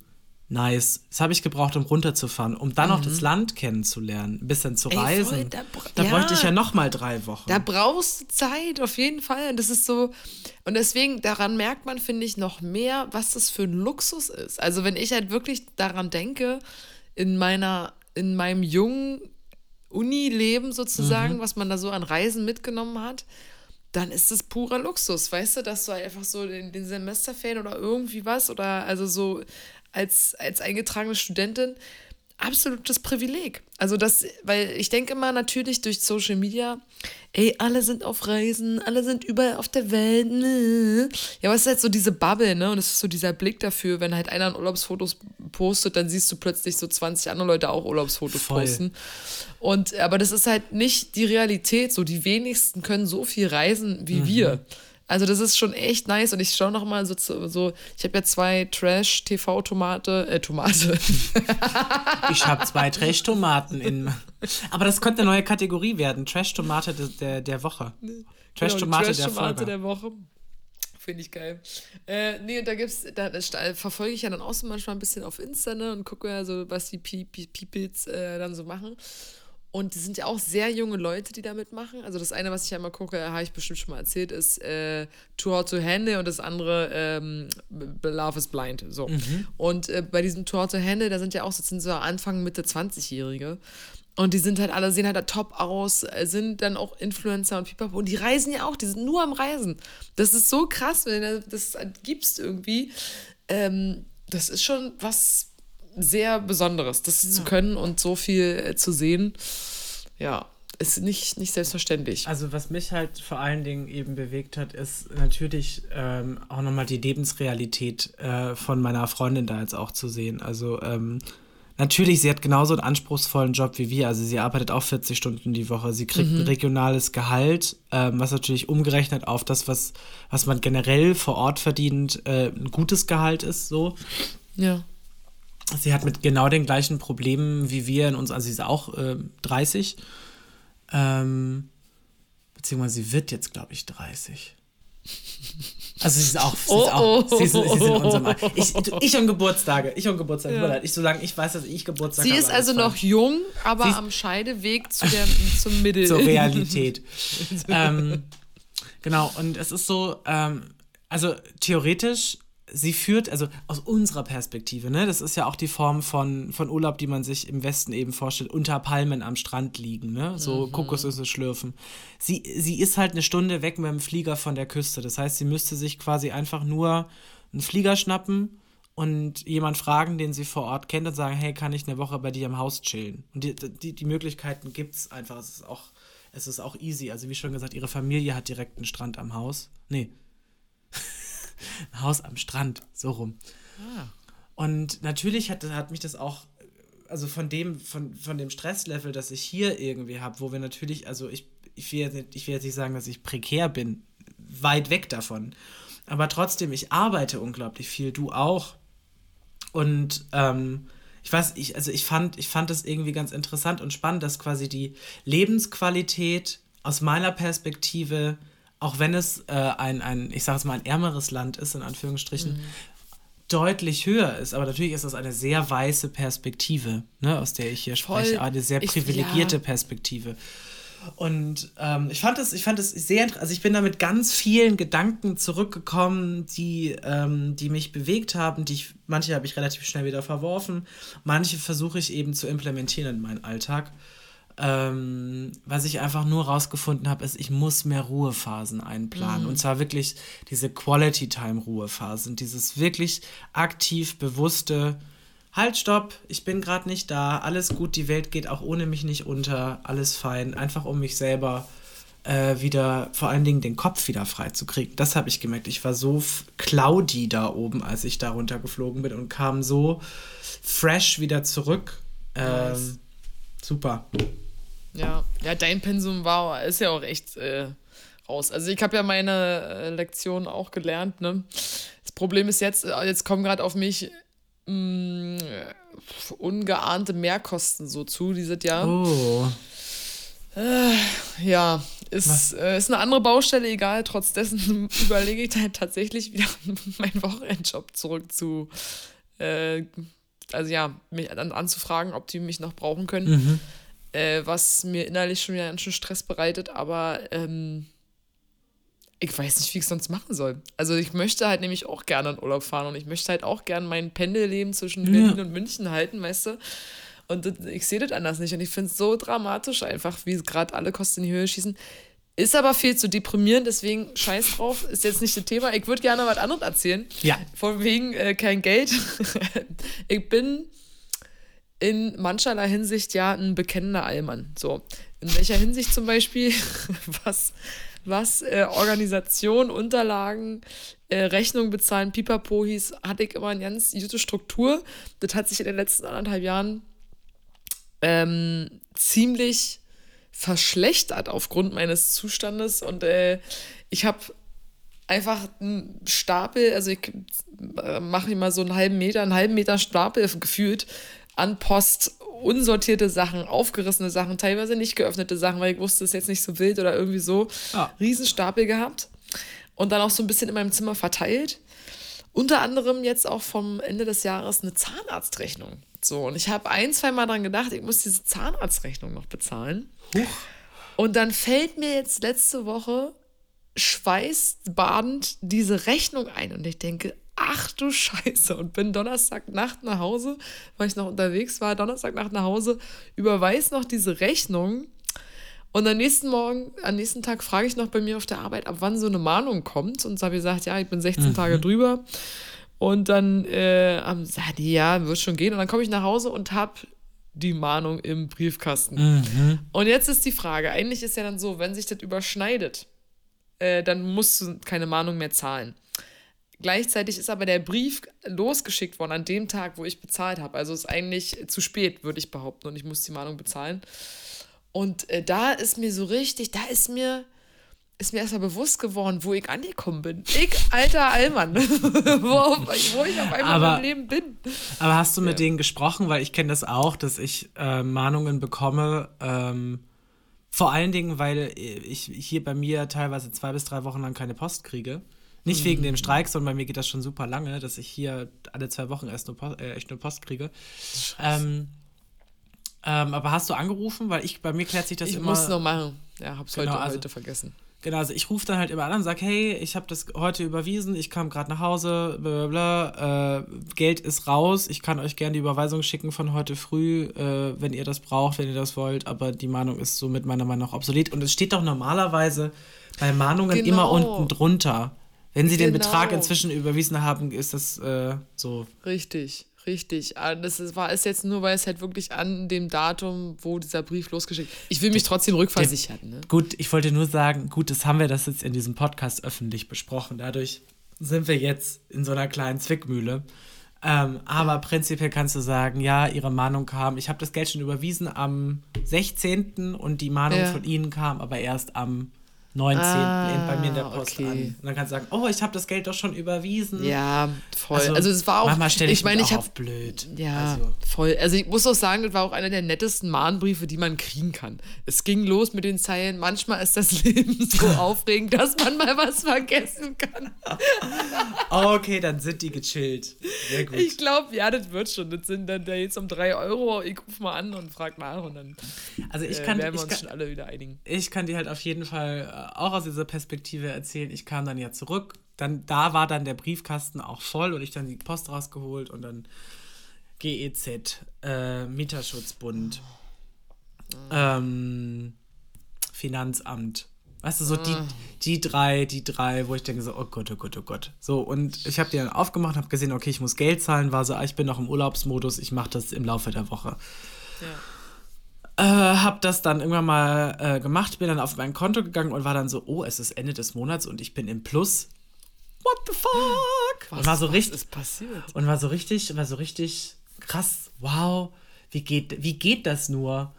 Nice. Das habe ich gebraucht, um runterzufahren, um dann mhm. auch das Land kennenzulernen, ein bisschen zu Ey, reisen. Voll, da, da ja, bräuchte ich ja noch mal drei Wochen. Da brauchst du Zeit, auf jeden Fall. Und das ist so. Und deswegen, daran merkt man, finde ich, noch mehr, was das für ein Luxus ist. Also, wenn ich halt wirklich daran denke, in meiner, in meinem jungen Unileben sozusagen, mhm. was man da so an Reisen mitgenommen hat, dann ist es purer Luxus, weißt du, dass du einfach so in den Semesterferien oder irgendwie was oder also so als, als eingetragene Studentin absolutes Privileg. Also das, weil ich denke immer natürlich durch Social Media, ey, alle sind auf Reisen, alle sind überall auf der Welt. Ne. Ja, aber es ist halt so diese Bubble, ne? Und es ist so dieser Blick dafür, wenn halt einer Urlaubsfotos postet, dann siehst du plötzlich so 20 andere Leute auch Urlaubsfotos Voll. posten. Und aber das ist halt nicht die Realität. So die wenigsten können so viel reisen wie mhm. wir. Also das ist schon echt nice und ich schaue noch mal so, so ich habe ja zwei Trash-TV-Tomate, äh, Tomate. ich habe zwei Trash-Tomaten in, aber das könnte eine neue Kategorie werden, Trash-Tomate der, der Woche. Trash-Tomate genau, Trash der, der Woche. Finde ich geil. Äh, nee, und da gibt's, da, da verfolge ich ja dann auch so manchmal ein bisschen auf Insta, ne, und gucke ja so, was die Peoples äh, dann so machen. Und die sind ja auch sehr junge Leute, die da mitmachen. Also das eine, was ich ja immer gucke, habe ich bestimmt schon mal erzählt, ist äh, Too Hot to Handle und das andere ähm, Love is Blind. So. Mhm. Und äh, bei diesem Too Hot to Handle, da sind ja auch so, sind so Anfang, Mitte 20-Jährige. Und die sind halt alle, sehen halt da top aus, äh, sind dann auch Influencer und Pipapo. Und die reisen ja auch, die sind nur am Reisen. Das ist so krass, wenn du das gibst irgendwie. Ähm, das ist schon was sehr Besonderes, das ja. zu können und so viel äh, zu sehen. Ja, ist nicht, nicht selbstverständlich. Also was mich halt vor allen Dingen eben bewegt hat, ist natürlich ähm, auch nochmal die Lebensrealität äh, von meiner Freundin da jetzt auch zu sehen. Also ähm, natürlich, sie hat genauso einen anspruchsvollen Job wie wir. Also sie arbeitet auch 40 Stunden die Woche. Sie kriegt mhm. ein regionales Gehalt, ähm, was natürlich umgerechnet auf das, was, was man generell vor Ort verdient, äh, ein gutes Gehalt ist. So. Ja sie hat mit genau den gleichen Problemen wie wir in uns, also sie ist auch äh, 30, ähm, beziehungsweise sie wird jetzt, glaube ich, 30. Also sie ist auch, sie ist auch, sie ist, sie ist in unserem Alter. Ich, ich und Geburtstage, ich und Geburtstage, ja. ich, solange ich weiß, dass ich Geburtstag habe. Sie ist also noch jung, aber am Scheideweg zu der, zum Mittel. Zur Realität. ähm, genau, und es ist so, ähm, also theoretisch sie führt, also aus unserer Perspektive, ne, das ist ja auch die Form von, von Urlaub, die man sich im Westen eben vorstellt, unter Palmen am Strand liegen, ne, so mhm. Kokosnüsse schlürfen. Sie, sie ist halt eine Stunde weg mit dem Flieger von der Küste. Das heißt, sie müsste sich quasi einfach nur einen Flieger schnappen und jemand fragen, den sie vor Ort kennt und sagen, hey, kann ich eine Woche bei dir im Haus chillen? Und die, die, die Möglichkeiten gibt es einfach. Es ist auch, es ist auch easy. Also wie schon gesagt, ihre Familie hat direkt einen Strand am Haus. Nee. Ein Haus am Strand, so rum. Ah. Und natürlich hat, hat mich das auch, also von dem, von, von dem Stresslevel, das ich hier irgendwie habe, wo wir natürlich, also ich, ich, will jetzt nicht, ich will jetzt nicht sagen, dass ich prekär bin, weit weg davon. Aber trotzdem, ich arbeite unglaublich viel, du auch. Und ähm, ich weiß, ich, also ich fand, ich fand das irgendwie ganz interessant und spannend, dass quasi die Lebensqualität aus meiner Perspektive auch wenn es äh, ein, ein, ich sage es mal, ein ärmeres Land ist, in Anführungsstrichen, mhm. deutlich höher ist. Aber natürlich ist das eine sehr weiße Perspektive, ne, aus der ich hier Voll. spreche, eine sehr privilegierte ich, ja. Perspektive. Und ähm, ich fand es, ich fand es sehr, also ich bin da mit ganz vielen Gedanken zurückgekommen, die, ähm, die mich bewegt haben, die ich, manche habe ich relativ schnell wieder verworfen, manche versuche ich eben zu implementieren in meinen Alltag. Ähm, was ich einfach nur rausgefunden habe, ist, ich muss mehr Ruhephasen einplanen. Mhm. Und zwar wirklich diese Quality-Time-Ruhephasen, dieses wirklich aktiv bewusste, halt, stopp, ich bin gerade nicht da, alles gut, die Welt geht auch ohne mich nicht unter, alles fein, einfach um mich selber äh, wieder, vor allen Dingen den Kopf wieder frei zu kriegen. Das habe ich gemerkt. Ich war so cloudy da oben, als ich da runtergeflogen bin und kam so fresh wieder zurück. Ähm, Nice. Super. Ja, ja, dein Pensum war, ist ja auch echt äh, raus. Also ich habe ja meine äh, Lektion auch gelernt, ne? Das Problem ist jetzt, äh, jetzt kommen gerade auf mich mh, ungeahnte Mehrkosten so zu dieses Jahr. Oh. Ja, ist, äh, ist eine andere Baustelle, egal. Trotz dessen überlege ich halt tatsächlich wieder meinen Wochenendjob zurück zu, äh, also ja, mich dann anzufragen, ob die mich noch brauchen können. Mhm. Äh, was mir innerlich schon wieder ganz schön Stress bereitet, aber ähm, ich weiß nicht, wie ich es sonst machen soll. Also ich möchte halt nämlich auch gerne in Urlaub fahren und ich möchte halt auch gerne mein Pendelleben zwischen Berlin und München halten, weißt du? Und das, ich sehe das anders nicht und ich finde es so dramatisch einfach, wie gerade alle Kosten in die Höhe schießen. Ist aber viel zu deprimierend, deswegen scheiß drauf, ist jetzt nicht das Thema. Ich würde gerne was anderes erzählen. Ja. Von wegen äh, kein Geld. ich bin in mancherlei Hinsicht ja ein bekennender Allmann. So. In welcher Hinsicht zum Beispiel, was, was äh, Organisation, Unterlagen, äh, Rechnung bezahlen, Pipapo hieß, hatte ich immer eine ganz gute Struktur. Das hat sich in den letzten anderthalb Jahren ähm, ziemlich verschlechtert aufgrund meines Zustandes und äh, ich habe einfach einen Stapel, also ich äh, mache immer so einen halben Meter, einen halben Meter Stapel gefühlt an Post, unsortierte Sachen, aufgerissene Sachen, teilweise nicht geöffnete Sachen, weil ich wusste, es ist jetzt nicht so wild oder irgendwie so. Ah. Riesenstapel gehabt und dann auch so ein bisschen in meinem Zimmer verteilt. Unter anderem jetzt auch vom Ende des Jahres eine Zahnarztrechnung. So, und ich habe ein, zwei Mal dran gedacht, ich muss diese Zahnarztrechnung noch bezahlen. Und dann fällt mir jetzt letzte Woche schweißbadend diese Rechnung ein und ich denke, ach du Scheiße. Und bin Donnerstagnacht nach Hause, weil ich noch unterwegs war, Donnerstagnacht nach Hause, überweis noch diese Rechnung. Und am nächsten Morgen, am nächsten Tag frage ich noch bei mir auf der Arbeit, ab wann so eine Mahnung kommt. Und so habe ich gesagt, ja, ich bin 16 Tage drüber. Und dann äh, haben sie gesagt, ja, wird schon gehen. Und dann komme ich nach Hause und habe die Mahnung im Briefkasten. Und jetzt ist die Frage, eigentlich ist ja dann so, wenn sich das überschneidet, äh, dann musst du keine Mahnung mehr zahlen. Gleichzeitig ist aber der Brief losgeschickt worden an dem Tag, wo ich bezahlt habe. Also ist eigentlich zu spät, würde ich behaupten, und ich muss die Mahnung bezahlen. Und äh, da ist mir so richtig, da ist mir, ist mir erstmal bewusst geworden, wo ich angekommen bin. Ich, alter Allmann, wo, wo ich auf einmal Aber- in meinem Leben bin. Aber hast du mit denen gesprochen? Weil ich kenne das auch, dass ich äh, Mahnungen bekomme. Ähm, vor allen Dingen, weil ich hier bei mir teilweise zwei bis drei Wochen lang keine Post kriege. Nicht wegen dem Streik, sondern bei mir geht das schon super lange, dass ich hier alle zwei Wochen erst nur Post, äh, echt nur Post kriege. Ähm, ähm, aber hast du angerufen? Weil ich, bei mir klärt sich das Ich immer. muss noch machen. Ja, hab's Genau, heute, also- heute vergessen. Genau, also ich rufe dann halt immer an und sage, hey, ich habe das heute überwiesen, ich kam gerade nach Hause, bla bla bla, äh, Geld ist raus, ich kann euch gerne die Überweisung schicken von heute früh, äh, wenn ihr das braucht, wenn ihr das wollt, aber die Mahnung ist somit meiner Meinung nach obsolet. Und es steht doch normalerweise bei Mahnungen Genau. immer unten drunter. Wenn sie den Genau. Betrag inzwischen überwiesen haben, ist das äh, so. Richtig, richtig. Aber Das ist, war es jetzt nur, weil es halt wirklich an dem Datum, wo dieser Brief losgeschickt Ich will mich trotzdem rückversichern, ne? Gut, ich wollte nur sagen, gut, das haben wir das jetzt in diesem Podcast öffentlich besprochen. Dadurch sind wir jetzt in so einer kleinen Zwickmühle. Ähm, aber prinzipiell kannst du sagen, ja, ihre Mahnung kam. Ich habe das Geld schon überwiesen am 16. und die Mahnung Ja. von ihnen kam aber erst am 19. in, bei mir in der Post okay. an. Und dann kannst du sagen, oh, ich habe das Geld doch schon überwiesen. Ja, voll. Also, es war auch. Manchmal stelle ich, ich meine, ich auch habe blöd. Ja, Also, voll. Also ich muss auch sagen, das war auch einer der nettesten Mahnbriefe, die man kriegen kann. Es ging los mit den Zeilen, manchmal ist das Leben so aufregend, dass man mal was vergessen kann. okay, dann sind die gechillt. Sehr gut. Ich glaube, ja, das wird schon. Das sind dann da jetzt um drei Euro. Ich rufe mal an und frage nach und dann also ich äh, kann, werden wir ich uns kann, schon alle wieder einigen. ich kann dir halt auf jeden Fall äh, auch aus dieser Perspektive erzählen. Ich kam dann ja zurück. Dann, da war dann der Briefkasten auch voll und ich dann die Post rausgeholt und dann GEZ, äh, Mieterschutzbund. ähm, Finanzamt. Weißt du, so die, die drei, die drei, wo ich denke so, oh Gott, oh Gott, oh Gott. So, und ich habe die dann aufgemacht, habe gesehen, okay, ich muss Geld zahlen, war so, ah, ich bin noch im Urlaubsmodus, ich mache das im Laufe der Woche. Ja. Äh, hab das dann irgendwann mal äh, gemacht, bin dann auf mein Konto gegangen und war dann so, oh, es ist Ende des Monats und ich bin im Plus. What the fuck? Was, und war so was richtig, ist passiert? und war so richtig, war so richtig krass, wow, wie geht, wie geht das nur?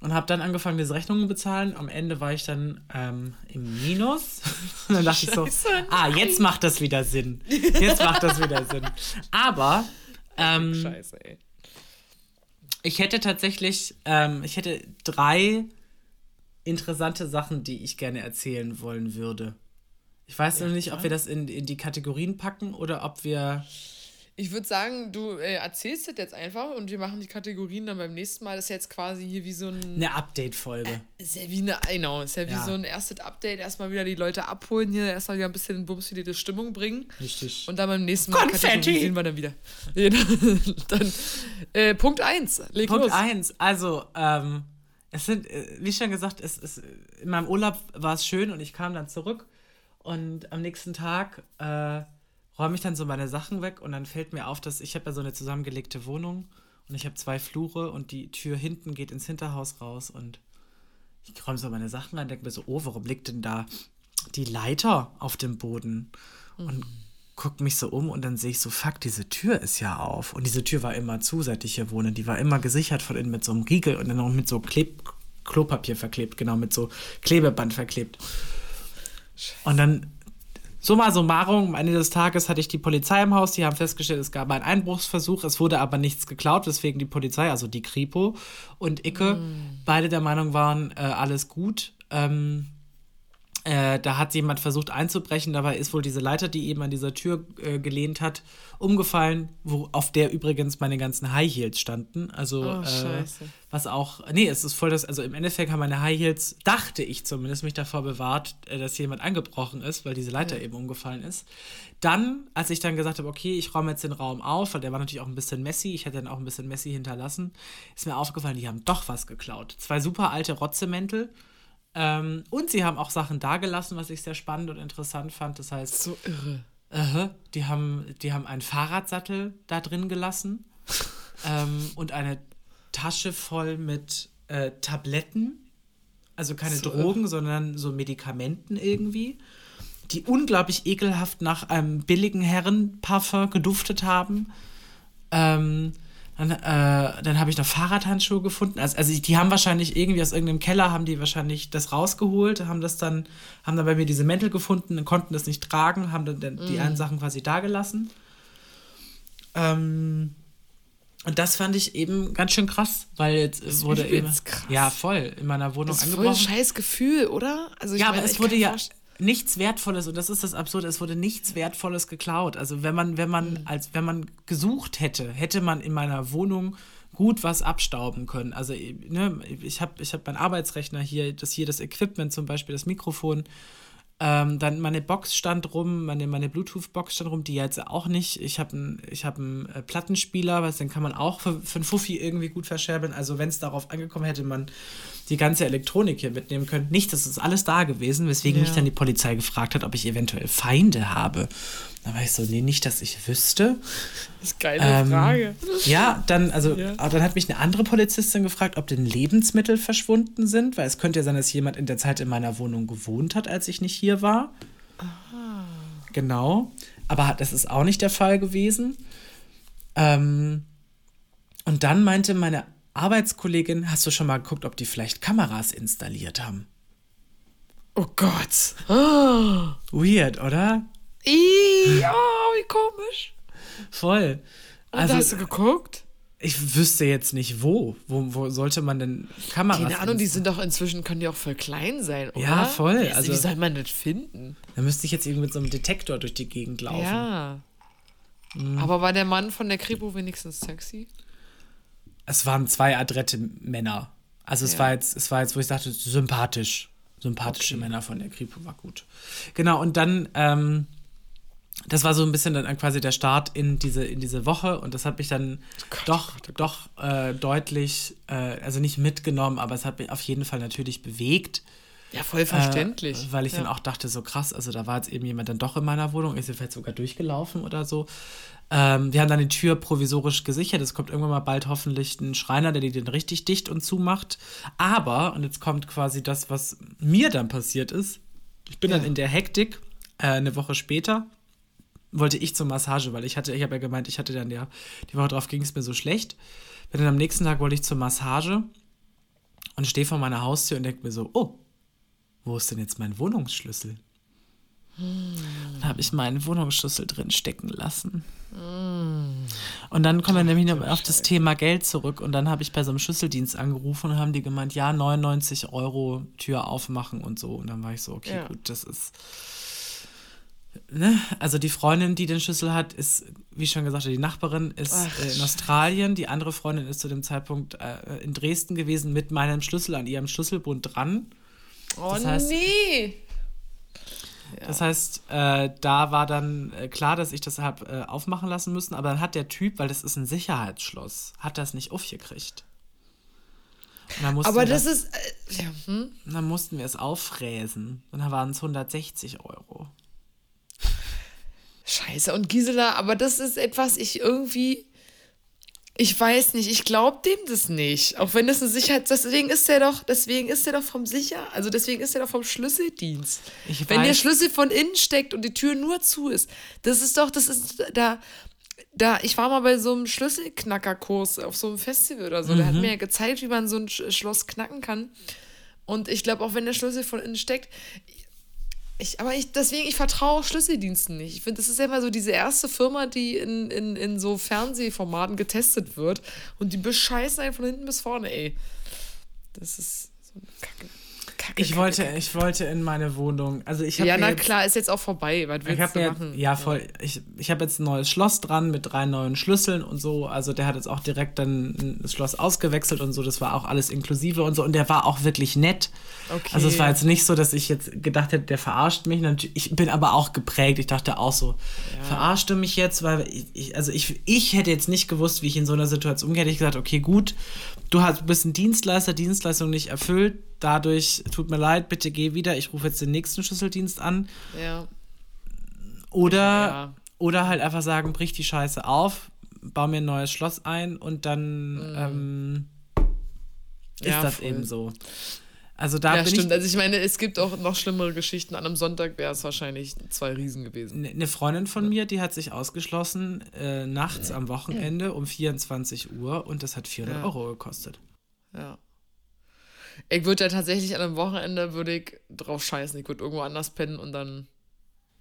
Und habe dann angefangen, diese Rechnungen zu bezahlen. Am Ende war ich dann ähm, im Minus. Und dann dachte ich so, Scheiße, ah, jetzt macht das wieder Sinn. Jetzt macht das wieder Sinn. Aber ähm, Scheiße, ey. Ich hätte tatsächlich, ähm, ich hätte drei interessante Sachen, die ich gerne erzählen wollen würde. Ich weiß noch nicht, ob wir das in, in die Kategorien packen oder ob wir. Ich würde sagen, du äh, erzählst das jetzt einfach und wir machen die Kategorien dann beim nächsten Mal. Das ist jetzt quasi hier wie so ein. Eine Update-Folge. Ist ja wie eine, genau, ist ja wie Ja. so ein erstes Update. Erstmal wieder die Leute abholen hier, erstmal wieder ein bisschen in Bums wieder die Stimmung bringen. Richtig. Und dann beim nächsten Mal Konfetti! sehen wir dann wieder. Dann äh, Punkt 1. Leg Punkt los. eins. Also, ähm, es sind, äh, wie schon gesagt, es, es, in meinem Urlaub war es schön und ich kam dann zurück und am nächsten Tag äh, räume ich dann so meine Sachen weg und dann fällt mir auf, dass ich habe ja so eine zusammengelegte Wohnung und ich habe zwei Flure und die Tür hinten geht ins Hinterhaus raus und ich räume so meine Sachen rein, denke mir so, oh, warum liegt denn da die Leiter auf dem Boden? Und guck mich so um und dann sehe ich so, fuck, diese Tür ist ja auf. Und diese Tür war immer zu, seit ich hier wohne. Die war immer gesichert von innen mit so einem Riegel und dann auch mit so Kleb Klopapier verklebt, genau, mit so Klebeband verklebt. Und dann, summa summarum, am Ende des Tages hatte ich die Polizei im Haus, die haben festgestellt, es gab einen Einbruchsversuch, es wurde aber nichts geklaut, weswegen die Polizei, also die Kripo und Icke, beide der Meinung waren, äh, alles gut. Ähm, äh, da hat jemand versucht einzubrechen, dabei ist wohl diese Leiter, die eben an dieser Tür äh, gelehnt hat, umgefallen, wo, auf der übrigens meine ganzen High Heels standen. Also, Oh, äh, was auch, nee, es ist voll das, also im Endeffekt haben meine High Heels, dachte ich zumindest, mich davor bewahrt, äh, dass jemand angebrochen ist, weil diese Leiter eben umgefallen ist. Dann, als ich dann gesagt habe, okay, ich räume jetzt den Raum auf, weil der war natürlich auch ein bisschen messy, ich hätte dann auch ein bisschen messy hinterlassen, ist mir aufgefallen, die haben doch was geklaut. Zwei super alte Rotzemäntel. Ähm, und sie haben auch Sachen dagelassen, was ich sehr spannend und interessant fand. Das heißt, So irre. Aha, die haben, die haben einen Fahrradsattel da drin gelassen ähm, und eine Tasche voll mit äh, Tabletten. Also keine So Drogen, sondern so Medikamenten irgendwie, die unglaublich ekelhaft nach einem billigen Herrenparfum geduftet haben. Ähm, dann äh, dann habe ich noch Fahrradhandschuhe gefunden. Also, also die haben wahrscheinlich irgendwie aus irgendeinem Keller haben die wahrscheinlich das rausgeholt, haben das dann, haben dann bei mir diese Mäntel gefunden und konnten das nicht tragen, haben dann, die einen Sachen quasi da gelassen. Ähm, und das fand ich eben ganz schön krass, weil jetzt äh, wurde eben, krass. ja voll in meiner Wohnung Das ist voll ein angebrochen. scheiß Gefühl, oder? Also ich Ja, meine, aber es wurde ja nichts Wertvolles und das ist das Absurde, es wurde nichts Wertvolles geklaut. Also wenn man, wenn man, als wenn man gesucht hätte, hätte man in meiner Wohnung gut was abstauben können. Also ne, ich habe ich hab meinen Arbeitsrechner hier, das hier das Equipment zum Beispiel, das Mikrofon. Ähm, dann meine Box stand rum, meine, meine Bluetooth-Box stand rum, die jetzt auch nicht. Ich habe einen ich hab äh, Plattenspieler, was den kann man auch für, für einen Fuffi irgendwie gut verscherbeln. Also wenn es darauf angekommen hätte, man die ganze Elektronik hier mitnehmen können. Nicht, das ist alles da gewesen, weswegen mich Ja. dann die Polizei gefragt hat, ob ich eventuell Feinde habe. Da war ich so, nee, nicht, dass ich wüsste. Das ist geile Ähm, Frage. Ja, dann, also, Ja. dann hat mich eine andere Polizistin gefragt, ob denn Lebensmittel verschwunden sind, weil es könnte ja sein, dass jemand in der Zeit in meiner Wohnung gewohnt hat, als ich nicht hier war. Genau. Aber das ist auch nicht der Fall gewesen. Ähm, und dann meinte meine Arbeitskollegin, hast du schon mal geguckt, ob die vielleicht Kameras installiert haben? Oh Gott. Oh. Weird, oder? Ih, oh, wie komisch. Voll. Und Also, hast du geguckt? ich wüsste jetzt nicht wo. Wo, wo sollte man denn Kameras Keine Ahnung, die sind doch inzwischen, können die auch voll klein sein, oder? Ja, voll, Also, also- wie soll man das finden? Da müsste ich jetzt irgendwie mit so einem Detektor durch die Gegend laufen. Ja. Aber war der Mann von der Kripo wenigstens sexy? Es waren zwei adrette Männer. Also es Ja. war jetzt, es war jetzt, wo ich sagte, sympathisch. Sympathische Okay. Männer von der Kripo war gut. Genau, und dann ähm, das war so ein bisschen dann quasi der Start in diese, in diese Woche und das hat mich dann Oh Gott, doch, oh Gott, oh doch äh, deutlich, äh, also nicht mitgenommen, aber es hat mich auf jeden Fall natürlich bewegt. Ja, voll verständlich. Äh, weil ich ja. dann auch dachte, so krass, also da war jetzt eben jemand dann doch in meiner Wohnung, ist vielleicht sogar durchgelaufen oder so. Ähm, wir haben dann die Tür provisorisch gesichert. Es kommt irgendwann mal bald hoffentlich ein Schreiner, der die den richtig dicht und zumacht. Aber, und jetzt kommt quasi das, was mir dann passiert ist. Ich bin Ja. dann in der Hektik, äh, eine Woche später, wollte ich zur Massage, weil ich hatte, ich habe ja gemeint, ich hatte dann ja, die Woche drauf ging es mir so schlecht. Bin dann am nächsten Tag wollte ich zur Massage und stehe vor meiner Haustür und denke mir so, oh, wo ist denn jetzt mein Wohnungsschlüssel? Dann habe ich meinen Wohnungsschlüssel drin stecken lassen. Und dann kommen wir nämlich noch auf das Thema Geld zurück. Und dann habe ich bei so einem Schlüsseldienst angerufen und haben die gemeint, ja, 99 Euro Tür aufmachen und so. Und dann war ich so, okay, Ja. gut, das ist. Ne? Also die Freundin, die den Schlüssel hat, ist, wie schon gesagt, die Nachbarin ist Ach, äh, in Australien. Die andere Freundin ist zu dem Zeitpunkt äh, in Dresden gewesen mit meinem Schlüssel an ihrem Schlüsselbund dran. Oh das heißt- nee. Das heißt, äh, da war dann äh, klar, dass ich das habe äh, aufmachen lassen müssen, aber dann hat der Typ, weil das ist ein Sicherheitsschloss, hat das nicht aufgekriegt. Aber wir das ist. Äh, ja, hm? dann mussten wir es auffräsen. Und dann waren es 160 Euro. Scheiße. Und Gisela, aber das ist etwas, ich irgendwie. Ich weiß nicht, ich glaube dem das nicht. Auch wenn das eine Sicherheit. Deswegen ist der doch, deswegen ist der doch vom Sicher, also deswegen ist der doch vom Schlüsseldienst. Ich wenn der Schlüssel von innen steckt und die Tür nur zu ist, das ist doch, das ist da. Da, ich war mal bei so einem Schlüsselknackerkurs auf so einem Festival oder so. Der hat mir ja gezeigt, wie man so ein Sch Schloss knacken kann. Und ich glaube, auch wenn der Schlüssel von innen steckt, ich, aber ich, deswegen, ich vertraue Schlüsseldiensten nicht. Ich finde, das ist ja immer so diese erste Firma, die in, in, in so Fernsehformaten getestet wird. Und die bescheißen einen von hinten bis vorne, ey. Das ist so eine Kacke. Kacke Ich wollte, Kacke. ich wollte in meine Wohnung. Also ich habe Ja, na jetzt, klar, ist jetzt auch vorbei. Was Ich willst habe du mir machen? ja voll. Ich, ich habe jetzt ein neues Schloss dran mit drei neuen Schlüsseln und so. Also der hat jetzt auch direkt dann das Schloss ausgewechselt und so. Das war auch alles inklusive und so. Und der war auch wirklich nett. Okay. Also es war jetzt nicht so, dass ich jetzt gedacht hätte, der verarscht mich. Ich bin aber auch geprägt. Ich dachte auch so, verarscht du mich jetzt? Weil ich, ich, also ich, ich hätte jetzt nicht gewusst, wie ich in so einer Situation umgehe. Hätte ich gesagt, okay, gut, du hast, bist ein Dienstleister, Dienstleistung nicht erfüllt. Dadurch, tut mir leid, bitte geh wieder. Ich rufe jetzt den nächsten Schlüsseldienst an. Ja. Oder, Ja. oder halt einfach sagen, brich die Scheiße auf, bau mir ein neues Schloss ein und dann ähm, ist Mhm. Ja, das voll. eben so. Also da Ja, bin stimmt. ich. Also ich meine, es gibt auch noch schlimmere Geschichten. An einem Sonntag wäre es wahrscheinlich zwei Riesen gewesen. Eine Freundin von mir, die hat sich ausgeschlossen äh, nachts am Wochenende um 24 Uhr und das hat 400 Ja. Euro gekostet. Ja. Ich würde ja tatsächlich an einem Wochenende würde ich drauf scheißen. Ich würde irgendwo anders pennen und dann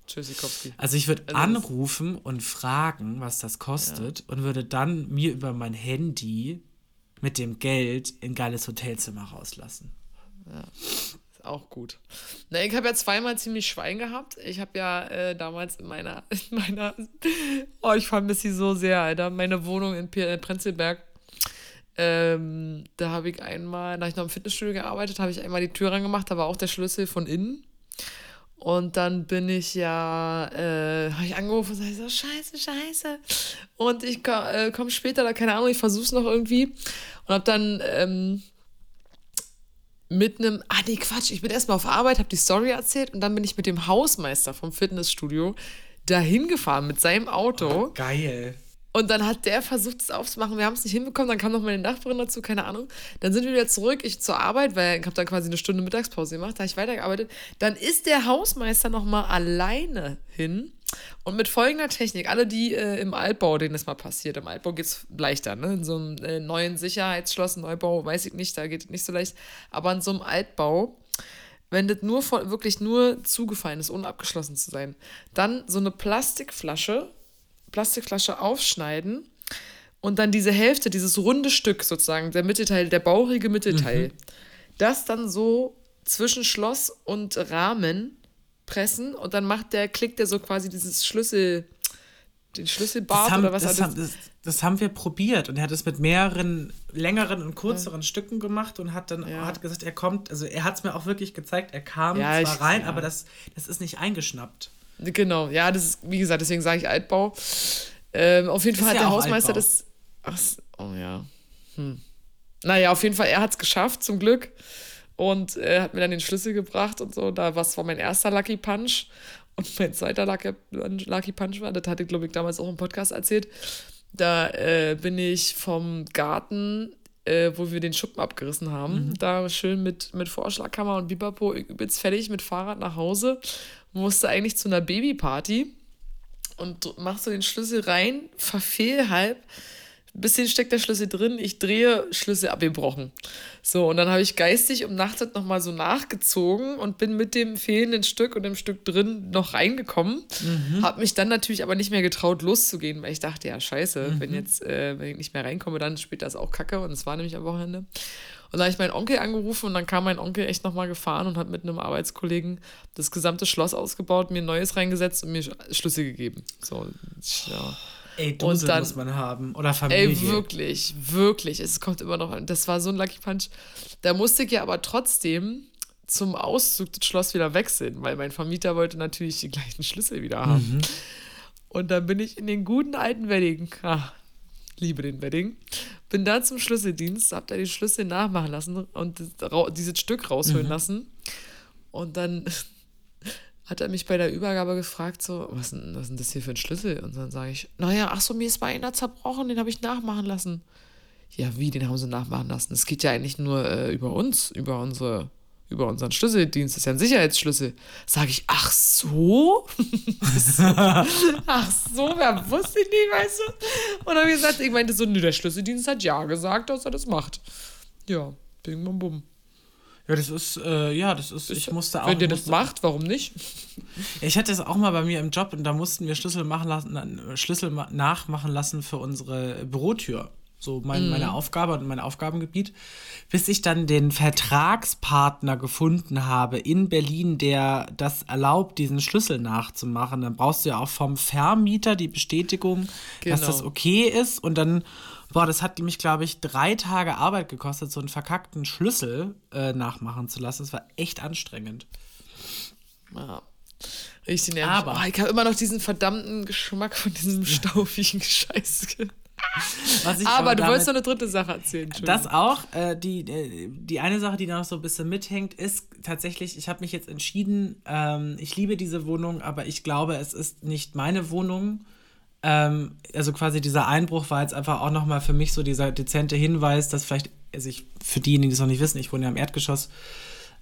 Tschüssikowski. Also ich würde Also anrufen und fragen, was das kostet und würde dann mir über mein Handy mit dem Geld in ein geiles Hotelzimmer rauslassen. Ist auch gut. Na, ich habe ja zweimal ziemlich Schwein gehabt. Ich habe ja äh, damals in meiner, in meiner, oh, ich vermisse sie so sehr, Alter, meine Wohnung in P- äh, Prenzlberg. Ähm, da habe ich einmal, da ich noch im Fitnessstudio gearbeitet, habe ich einmal die Tür rangemacht, da war auch der Schlüssel von innen. Und dann bin ich ja, äh, habe ich angerufen und sage so, scheiße, scheiße. Und ich äh, komme später, da keine Ahnung, ich versuche es noch irgendwie. Und habe dann ähm, mit einem, ah nee, Quatsch, ich bin erstmal auf Arbeit, habe die Story erzählt und dann bin ich mit dem Hausmeister vom Fitnessstudio dahin gefahren mit seinem Auto. Geil. Und dann hat der versucht, es aufzumachen. Wir haben es nicht hinbekommen. Dann kam noch meine Nachbarin dazu, keine Ahnung. Dann sind wir wieder zurück, ich zur Arbeit, weil ich habe dann quasi eine Stunde Mittagspause gemacht, da habe ich weitergearbeitet. Dann ist der Hausmeister noch mal alleine hin und mit folgender Technik. Alle, die äh, im Altbau, denen das mal passiert, im Altbau geht es leichter, ne? In so einem äh, neuen Sicherheitsschloss, Neubau, weiß ich nicht, da geht es nicht so leicht. Aber in so einem Altbau wenn das nur von, wirklich nur zugefallen ist, ohne abgeschlossen zu sein, dann so eine Plastikflasche, Plastikflasche aufschneiden und dann diese Hälfte, dieses runde Stück sozusagen, der Mittelteil, der bauchige Mittelteil, das dann so zwischen Schloss und Rahmen pressen und dann macht der, klickt der so quasi dieses Schlüssel, den Schlüsselbart haben, oder was das, haben, das, das haben wir probiert und er hat es mit mehreren längeren und kürzeren Stücken gemacht und hat dann Ja. hat gesagt, er kommt, also er hat es mir auch wirklich gezeigt, er kam Ja, zwar ich- rein, ja. aber das, das ist nicht eingeschnappt. Genau, ja, das ist, wie gesagt, deswegen sage ich Altbau. Ähm, auf jeden Fall hat ja der Hausmeister Altbau. das. Ach, oh ja. Hm. Naja, auf jeden Fall, er hat es geschafft, zum Glück. Und er hat mir dann den Schlüssel gebracht und so. Da was war mein erster Lucky Punch. Und mein zweiter Lucky, Lucky Punch war, das hatte, glaube ich, damals auch im Podcast erzählt. Da äh, bin ich vom Garten, äh, wo wir den Schuppen abgerissen haben, mhm. da schön mit, mit Vorschlagkammer und Bipapo übelst fertig mit Fahrrad nach Hause. Musste eigentlich zu einer Babyparty und machst du den Schlüssel rein, verfehl halb bisschen steckt der Schlüssel drin, ich drehe, Schlüssel abgebrochen. So, und dann habe ich geistig umnachtet nochmal so nachgezogen und bin mit dem fehlenden Stück und dem Stück drin noch reingekommen. Mhm. Habe mich dann natürlich aber nicht mehr getraut, loszugehen, weil ich dachte, ja, scheiße, mhm. wenn jetzt, äh, wenn ich nicht mehr reinkomme, dann spielt das auch Kacke und es war nämlich am Wochenende. Und dann habe ich meinen Onkel angerufen und dann kam mein Onkel echt nochmal gefahren und hat mit einem Arbeitskollegen das gesamte Schloss ausgebaut, mir ein neues reingesetzt und mir Schlüssel gegeben. So, ja. Ey, Dose dann, muss man haben. Oder Familie. Ey, wirklich, wirklich. Es kommt immer noch. Das war so ein Lucky Punch. Da musste ich ja aber trotzdem zum Auszug des Schloss wieder wechseln, weil mein Vermieter wollte natürlich die gleichen Schlüssel wieder haben. Mhm. Und dann bin ich in den guten alten Wedding. Ach, liebe den Wedding. Bin da zum Schlüsseldienst, hab da die Schlüssel nachmachen lassen und dieses Stück rausholen mhm. lassen. Und dann hat er mich bei der Übergabe gefragt, so, was, was ist denn das hier für ein Schlüssel? Und dann sage ich, naja, ach so, mir ist mal einer zerbrochen, den habe ich nachmachen lassen. Ja, wie, den haben sie nachmachen lassen? Es geht ja eigentlich nur äh, über uns, über unsere, über unseren Schlüsseldienst, das ist ja ein Sicherheitsschlüssel. Sage ich, ach so? ach so, wer wusste ich nicht, weißt du? Und dann habe ich gesagt, ich meinte so, nö, der Schlüsseldienst hat ja gesagt, dass er das macht. Ja, bing, bum, bum. Ja, das ist, äh, ja, das ist, ich musste auch. Wenn ihr das macht, warum nicht? Ich hatte das auch mal bei mir im Job und da mussten wir Schlüssel machen lassen, Schlüssel nachmachen lassen für unsere Bürotür. So mein, mm. meine Aufgabe und mein Aufgabengebiet. Bis ich dann den Vertragspartner gefunden habe in Berlin, der das erlaubt, diesen Schlüssel nachzumachen. Dann brauchst du ja auch vom Vermieter die Bestätigung, genau. dass das genau. okay ist. Und dann Boah, das hat mich, glaube ich, drei Tage Arbeit gekostet, so einen verkackten Schlüssel äh, nachmachen zu lassen. Das war echt anstrengend. Ja. Richtig nervig. Aber oh, ich habe immer noch diesen verdammten Geschmack von diesem staufigen Scheiß. aber du wolltest noch eine dritte Sache erzählen. Das auch. Äh, die, äh, die eine Sache, die noch so ein bisschen mithängt, ist tatsächlich, ich habe mich jetzt entschieden, ähm, ich liebe diese Wohnung, aber ich glaube, es ist nicht meine Wohnung. Ähm, also quasi dieser Einbruch war jetzt einfach auch nochmal für mich so dieser dezente Hinweis, dass vielleicht, also ich, für diejenigen, die es noch nicht wissen, ich wohne ja im Erdgeschoss,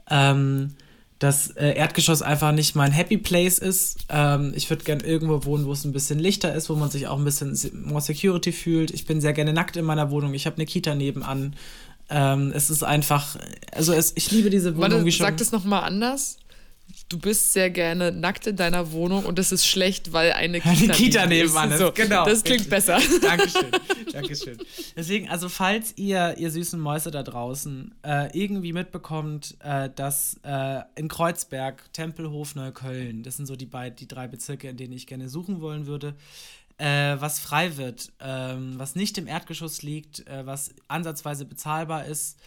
ähm, dass äh, Erdgeschoss einfach nicht mein Happy Place ist. Ähm, ich würde gerne irgendwo wohnen, wo es ein bisschen lichter ist, wo man sich auch ein bisschen more Security fühlt. Ich bin sehr gerne nackt in meiner Wohnung. Ich habe eine Kita nebenan. Ähm, es ist einfach, also es, ich liebe diese Wohnung. Warte, sag es nochmal anders du bist sehr gerne nackt in deiner Wohnung und das ist schlecht, weil eine Kita, Kita nebenan ist. So, genau. Das klingt besser. Dankeschön. Dankeschön. Deswegen, also falls ihr, ihr süßen Mäuse da draußen, äh, irgendwie mitbekommt, äh, dass äh, in Kreuzberg, Tempelhof, Neukölln, das sind so die, beid, die drei Bezirke, in denen ich gerne suchen wollen würde, äh, was frei wird, ähm, was nicht im Erdgeschoss liegt, äh, was ansatzweise bezahlbar ist,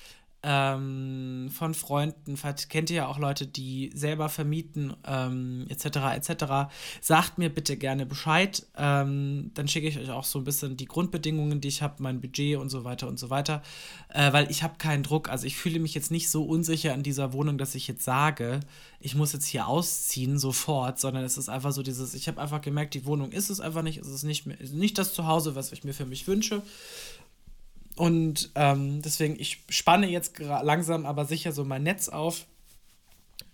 ähm, von Freunden, kennt ihr ja auch Leute, die selber vermieten, ähm, etc., etc., sagt mir bitte gerne Bescheid. Ähm, dann schicke ich euch auch so ein bisschen die Grundbedingungen, die ich habe, mein Budget und so weiter und so weiter, äh, weil ich habe keinen Druck. Also ich fühle mich jetzt nicht so unsicher in dieser Wohnung, dass ich jetzt sage, ich muss jetzt hier ausziehen sofort, sondern es ist einfach so dieses, ich habe einfach gemerkt, die Wohnung ist es einfach nicht, es ist nicht, mehr, nicht das Zuhause, was ich mir für mich wünsche. Und ähm, deswegen, ich spanne jetzt langsam aber sicher so mein Netz auf.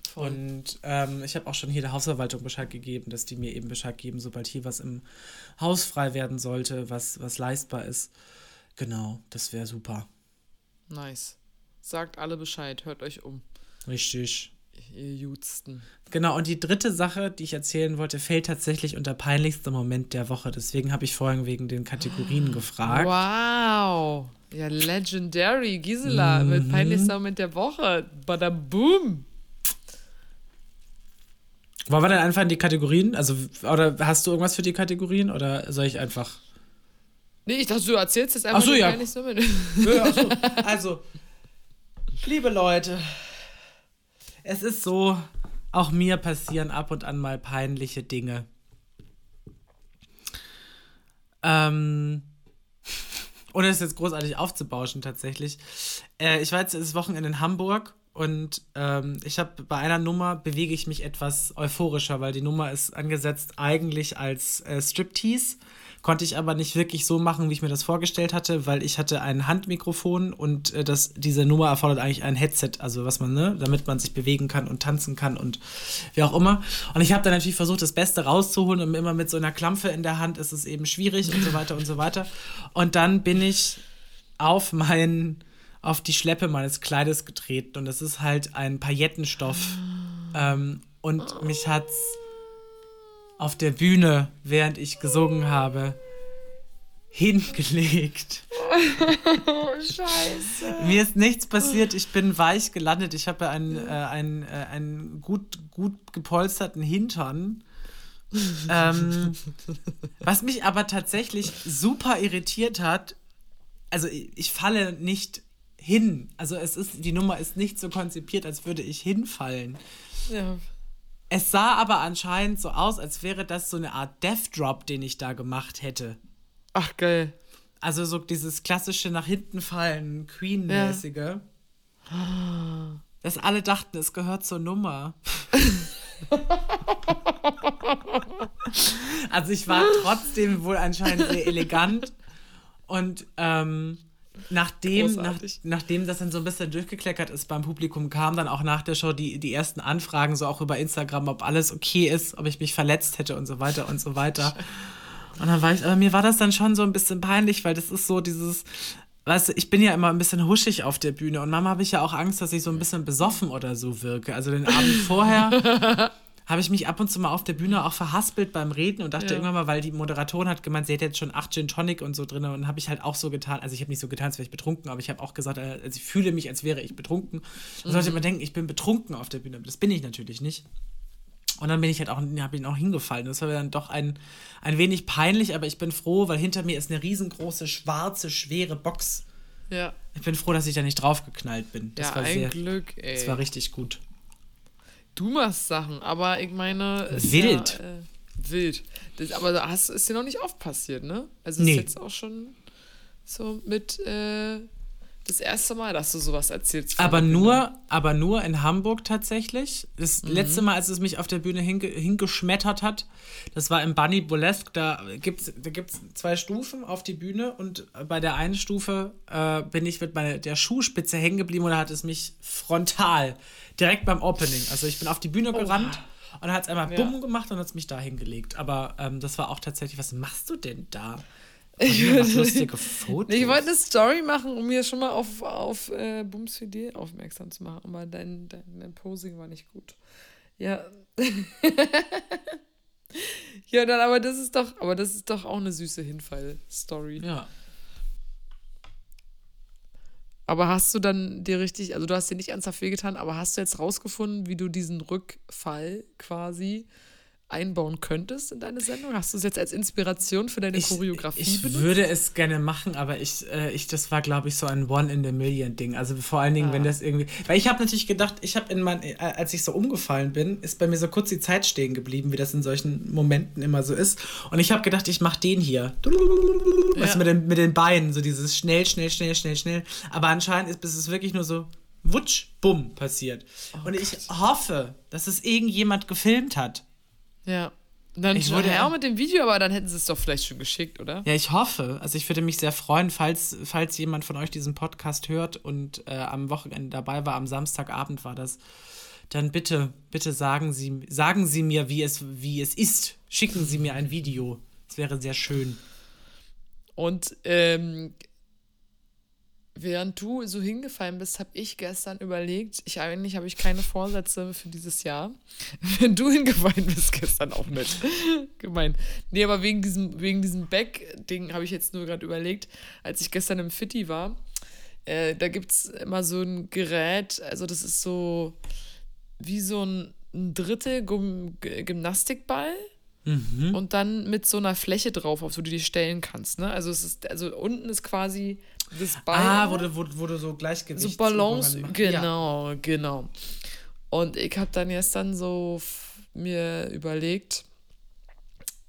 Voll. Und ähm, ich habe auch schon hier der Hausverwaltung Bescheid gegeben, dass die mir eben Bescheid geben, sobald hier was im Haus frei werden sollte, was, was leistbar ist. Genau, das wäre super. Nice. Sagt alle Bescheid, hört euch um. Richtig ihr Jutsten. Genau, und die dritte Sache, die ich erzählen wollte, fällt tatsächlich unter peinlichster Moment der Woche. Deswegen habe ich vorhin wegen den Kategorien gefragt. Wow. Ja, legendary. Gisela mhm. mit peinlichster Moment der Woche. Badaboom. Wollen wir dann einfach in die Kategorien? Also, oder hast du irgendwas für die Kategorien oder soll ich einfach. Nee, ich dachte, du erzählst jetzt einfach Ach so, ja. ja ach so. Also, liebe Leute, es ist so, auch mir passieren ab und an mal peinliche Dinge. Ähm, ohne es jetzt großartig aufzubauschen tatsächlich. Äh, ich war jetzt das Wochenende in Hamburg und ähm, ich habe bei einer Nummer bewege ich mich etwas euphorischer, weil die Nummer ist angesetzt eigentlich als äh, Striptease. Konnte ich aber nicht wirklich so machen, wie ich mir das vorgestellt hatte, weil ich hatte ein Handmikrofon und äh, das, diese Nummer erfordert eigentlich ein Headset, also was man, ne, damit man sich bewegen kann und tanzen kann und wie auch immer. Und ich habe dann natürlich versucht, das Beste rauszuholen und immer mit so einer Klampfe in der Hand ist es eben schwierig und so weiter und so weiter. Und dann bin ich auf meinen auf die Schleppe meines Kleides getreten und es ist halt ein Paillettenstoff. Ähm, und mich hat's auf der Bühne, während ich gesungen habe, hingelegt. Oh, scheiße. Mir ist nichts passiert, ich bin weich gelandet. Ich habe einen, äh, einen, äh, einen gut, gut gepolsterten Hintern. ähm, was mich aber tatsächlich super irritiert hat, also ich, ich falle nicht hin. Also es ist, die Nummer ist nicht so konzipiert, als würde ich hinfallen. Ja. Es sah aber anscheinend so aus, als wäre das so eine Art Death Drop, den ich da gemacht hätte. Ach, geil. Also so dieses klassische nach hinten fallen, Queen-mäßige. Ja. Dass alle dachten, es gehört zur Nummer. also ich war trotzdem wohl anscheinend sehr elegant und ähm, Nachdem, nach, nachdem das dann so ein bisschen durchgekleckert ist beim Publikum, kamen dann auch nach der Show die, die ersten Anfragen, so auch über Instagram, ob alles okay ist, ob ich mich verletzt hätte und so weiter und so weiter. Und dann war ich, aber mir war das dann schon so ein bisschen peinlich, weil das ist so dieses, weißt du, ich bin ja immer ein bisschen huschig auf der Bühne und manchmal habe ich ja auch Angst, dass ich so ein bisschen besoffen oder so wirke. Also den Abend vorher habe ich mich ab und zu mal auf der Bühne auch verhaspelt beim Reden und dachte ja. irgendwann mal, weil die Moderatorin hat gemeint, sie hätte jetzt schon acht Gin Tonic und so drin und habe ich halt auch so getan, also ich habe nicht so getan, als wäre ich betrunken, aber ich habe auch gesagt, äh, also ich fühle mich, als wäre ich betrunken. Man mhm. sollte immer denken, ich bin betrunken auf der Bühne, aber das bin ich natürlich nicht. Und dann bin ich halt auch, habe ihn auch hingefallen. Das war dann doch ein, ein wenig peinlich, aber ich bin froh, weil hinter mir ist eine riesengroße, schwarze, schwere Box. Ja. Ich bin froh, dass ich da nicht draufgeknallt bin. Das ja, war ein sehr, Glück, ey. Das war richtig gut. Du machst Sachen, aber ich meine. Wild. Ja, äh, wild. Das, aber das ist dir noch nicht oft passiert, ne? Also nee. ist jetzt auch schon so mit äh, das erste Mal, dass du sowas erzählst. Aber nur, aber nur in Hamburg tatsächlich. Das mhm. letzte Mal, als es mich auf der Bühne hinge hingeschmettert hat, das war im Bunny Burlesque. Da gibt es da gibt's zwei Stufen auf die Bühne und bei der einen Stufe äh, bin ich mit meiner, der Schuhspitze hängen geblieben und da hat es mich frontal, direkt beim Opening. Also ich bin auf die Bühne gerannt. Oh. Und hat es einmal ja. bumm gemacht und hat es mich da hingelegt. Aber ähm, das war auch tatsächlich, was machst du denn da? Ich, lustige Fotos. ich wollte eine Story machen, um mir schon mal auf, auf äh, Bums für die aufmerksam zu machen, aber dein, dein, dein Posing war nicht gut. Ja. ja, dann, aber das ist doch, aber das ist doch auch eine süße Hinfall-Story. Ja. Aber hast du dann dir richtig, also du hast dir nicht ernsthaft wehgetan, aber hast du jetzt rausgefunden, wie du diesen Rückfall quasi einbauen könntest in deine Sendung? Hast du es jetzt als Inspiration für deine ich, Choreografie ich benutzt? Ich würde es gerne machen, aber ich, äh, ich das war, glaube ich, so ein One-in-the-Million-Ding. Also vor allen Dingen, ah. wenn das irgendwie. Weil ich habe natürlich gedacht, ich habe in mein, äh, als ich so umgefallen bin, ist bei mir so kurz die Zeit stehen geblieben, wie das in solchen Momenten immer so ist. Und ich habe gedacht, ich mache den hier. Ja. Weißt du, mit den, mit den Beinen, so dieses schnell, schnell, schnell, schnell, schnell. Aber anscheinend ist es wirklich nur so wutsch, bumm passiert. Oh, und ich Gott. hoffe, dass es irgendjemand gefilmt hat. Ja. Dann ich würde ja auch mit dem Video, aber dann hätten sie es doch vielleicht schon geschickt, oder? Ja, ich hoffe. Also ich würde mich sehr freuen, falls, falls jemand von euch diesen Podcast hört und äh, am Wochenende dabei war, am Samstagabend war das. Dann bitte, bitte sagen Sie, sagen Sie mir, wie es, wie es ist. Schicken Sie mir ein Video. Das wäre sehr schön. Und ähm, Während du so hingefallen bist, habe ich gestern überlegt, ich eigentlich habe ich keine Vorsätze für dieses Jahr. Wenn du hingefallen bist, gestern auch nicht. Gemein. Nee, aber wegen diesem, wegen diesem Back-Ding habe ich jetzt nur gerade überlegt, als ich gestern im Fitti war, äh, da gibt es immer so ein Gerät, also das ist so wie so ein, ein Drittel Gym Gymnastikball. Mhm. Und dann mit so einer Fläche drauf, auf so du die stellen kannst. Ne? Also es ist, also unten ist quasi das Bein. Ah, wo, wo du so Gleichgewicht. So Balance, genau, ja. genau. Und ich habe dann gestern so mir überlegt,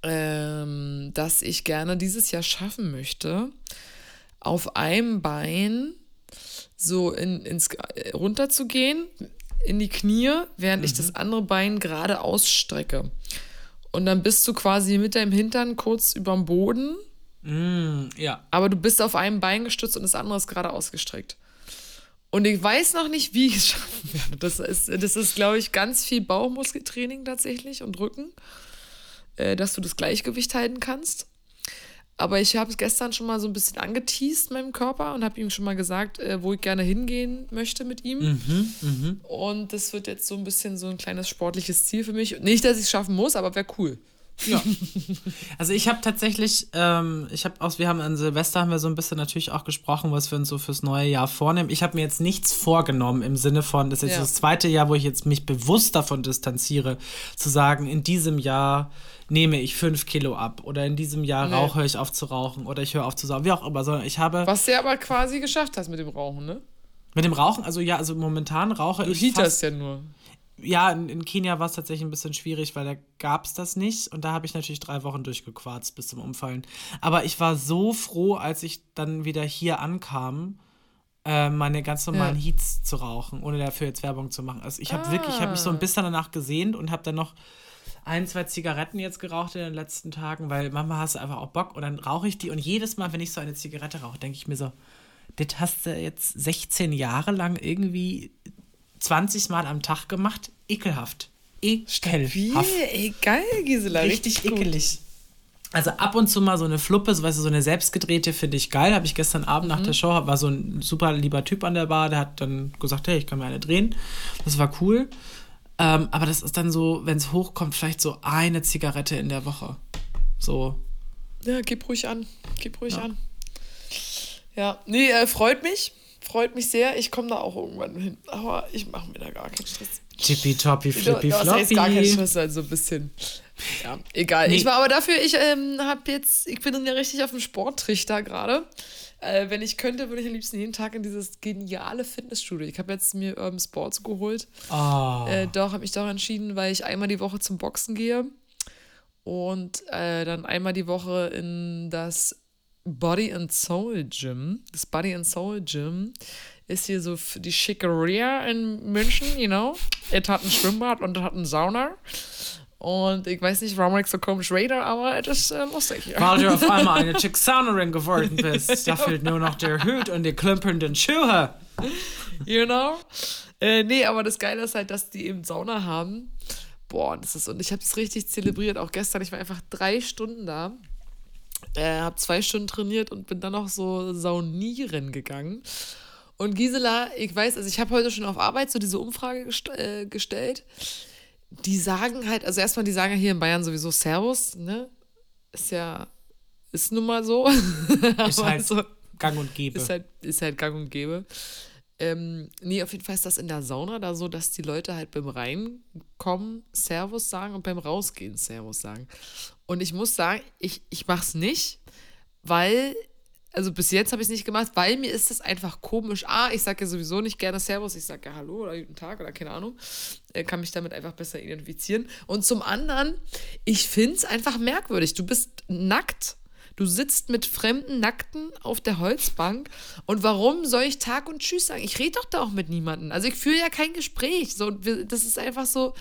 ähm, dass ich gerne dieses Jahr schaffen möchte, auf einem Bein so in, ins, runter zu gehen, in die Knie, während mhm. ich das andere Bein gerade ausstrecke. Und dann bist du quasi mit deinem Hintern kurz überm Boden. Mm, ja. Aber du bist auf einem Bein gestützt und das andere ist gerade ausgestreckt. Und ich weiß noch nicht, wie ich es schaffen werde. Das ist, das ist glaube ich, ganz viel Bauchmuskeltraining tatsächlich und Rücken, äh, dass du das Gleichgewicht halten kannst. Aber ich habe es gestern schon mal so ein bisschen angeteased, meinem Körper, und habe ihm schon mal gesagt, äh, wo ich gerne hingehen möchte mit ihm. Mhm, mh. Und das wird jetzt so ein bisschen so ein kleines sportliches Ziel für mich. Nicht, dass ich es schaffen muss, aber wäre cool. Ja. Also ich habe tatsächlich, ähm, ich habe auch, wir haben an Silvester haben wir so ein bisschen natürlich auch gesprochen, was wir uns so fürs neue Jahr vornehmen. Ich habe mir jetzt nichts vorgenommen im Sinne von, das ist jetzt ja. das zweite Jahr, wo ich jetzt mich bewusst davon distanziere, zu sagen, in diesem Jahr nehme ich fünf Kilo ab oder in diesem Jahr nee. rauche ich auf zu rauchen oder ich höre auf zu saugen, wie auch immer, sondern ich habe. Was du aber quasi geschafft hast mit dem Rauchen, ne? Mit dem Rauchen, also ja, also momentan rauche du ich. Du heaterst ja nur ja, in, in, Kenia war es tatsächlich ein bisschen schwierig, weil da gab es das nicht. Und da habe ich natürlich drei Wochen durchgequarzt bis zum Umfallen. Aber ich war so froh, als ich dann wieder hier ankam, äh, meine ganz normalen ja. Heats zu rauchen, ohne dafür jetzt Werbung zu machen. Also ich habe ah. wirklich, ich habe mich so ein bisschen danach gesehnt und habe dann noch ein, zwei Zigaretten jetzt geraucht in den letzten Tagen, weil manchmal hast du einfach auch Bock und dann rauche ich die. Und jedes Mal, wenn ich so eine Zigarette rauche, denke ich mir so, das hast du jetzt 16 Jahre lang irgendwie 20 Mal am Tag gemacht. Ekelhaft. Ekelhaft. Wie? Geil, Gisela. Richtig, richtig ekelig. Also ab und zu mal so eine Fluppe, so, weißt du, so eine selbstgedrehte finde ich geil. Habe ich gestern Abend mhm. nach der Show, war so ein super lieber Typ an der Bar, der hat dann gesagt, hey, ich kann mir eine drehen. Das war cool. Ähm, aber das ist dann so, wenn es hochkommt, vielleicht so eine Zigarette in der Woche. So. Ja, gib ruhig an. Gib ruhig ja. an. Ja, nee, äh, freut mich freut mich sehr. Ich komme da auch irgendwann hin. Aber ich mache mir da gar keinen Stress. Tippitoppi, flippy, floppy. Das heißt gar keinen Stress, also ein bisschen. Ja, egal. Nee. Ich war aber dafür, ich ähm, habe jetzt, ich bin ja richtig auf dem Sporttrichter gerade. Äh, wenn ich könnte, würde ich am liebsten jeden Tag in dieses geniale Fitnessstudio. Ich habe jetzt mir Urban Sports geholt. Oh. Äh, doch, habe mich doch entschieden, weil ich einmal die Woche zum Boxen gehe und äh, dann einmal die Woche in das Body and Soul Gym. Das Body and Soul Gym ist hier so die Schickeria in München, you know. Es hat ein Schwimmbad und es hat eine Sauna. Und ich weiß nicht, warum ich so komisch rede, aber es ist äh, lustig. Ja. Weil du auf einmal eine Chicksaunerin geworden bist. Da fehlt nur noch der Hut und die klümpernden Schuhe. You know? Äh, nee, aber das Geile ist halt, dass die eben Sauna haben. Boah, das ist, und ich habe es richtig zelebriert, auch gestern. Ich war einfach drei Stunden da äh, habe zwei Stunden trainiert und bin dann noch so saunieren gegangen. Und Gisela, ich weiß, also ich habe heute schon auf Arbeit so diese Umfrage gest äh, gestellt. Die sagen halt, also erstmal, die sagen ja hier in Bayern sowieso Servus, ne? Ist ja, ist nun mal so. Ist halt so, gang und gäbe. Ist halt, ist halt gang und gäbe. Ähm, nee, auf jeden Fall ist das in der Sauna da so, dass die Leute halt beim Reinkommen Servus sagen und beim Rausgehen Servus sagen. Und ich muss sagen, ich, ich mach's nicht, weil, also bis jetzt habe ich es nicht gemacht, weil mir ist das einfach komisch. Ah, ich sage ja sowieso nicht gerne Servus, ich sage ja Hallo oder Guten Tag oder keine Ahnung. Äh, kann mich damit einfach besser identifizieren. Und zum anderen, ich finde es einfach merkwürdig. Du bist nackt Du sitzt mit fremden Nackten auf der Holzbank. Und warum soll ich Tag und Tschüss sagen? Ich rede doch da auch mit niemandem. Also ich führe ja kein Gespräch. So, das ist einfach so,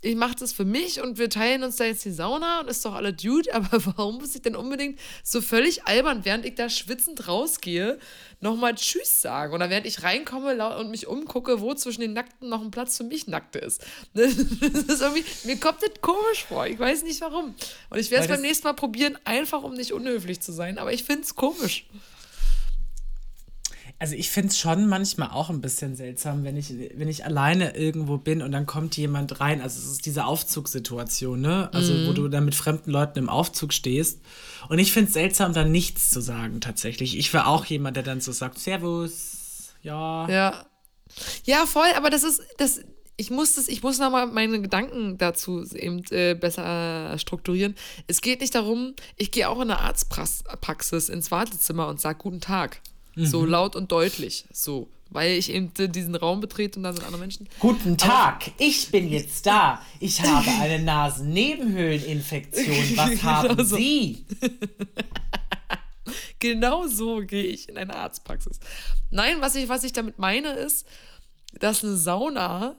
ich mache das für mich und wir teilen uns da jetzt die Sauna und ist doch alle Dude, aber warum muss ich denn unbedingt so völlig albern, während ich da schwitzend rausgehe, nochmal Tschüss sagen? Oder während ich reinkomme und mich umgucke, wo zwischen den Nackten noch ein Platz für mich Nackte ist. Das ist irgendwie, mir kommt das komisch vor, ich weiß nicht warum. Und ich werde es beim nächsten Mal probieren, einfach um nicht unhöflich zu sein, aber ich finde es komisch. Also ich finde es schon manchmal auch ein bisschen seltsam, wenn ich, wenn ich alleine irgendwo bin und dann kommt jemand rein. Also es ist diese Aufzugssituation, ne? Also mm. wo du dann mit fremden Leuten im Aufzug stehst. Und ich finde es seltsam, dann nichts zu sagen tatsächlich. Ich wäre auch jemand, der dann so sagt, Servus, ja. Ja. Ja, voll, aber das ist, das, ich muss das, ich muss nochmal meine Gedanken dazu eben äh, besser strukturieren. Es geht nicht darum, ich gehe auch in eine Arztpraxis ins Wartezimmer und sage Guten Tag. So mhm. laut und deutlich. So. weil ich eben diesen Raum betrete und da sind andere Menschen. Guten Tag, Aber, ich bin jetzt da. Ich habe eine Nasennebenhöhleninfektion. Was haben genau so. Sie? genau so gehe ich in eine Arztpraxis. Nein, was ich, was ich damit meine, ist, dass eine Sauna,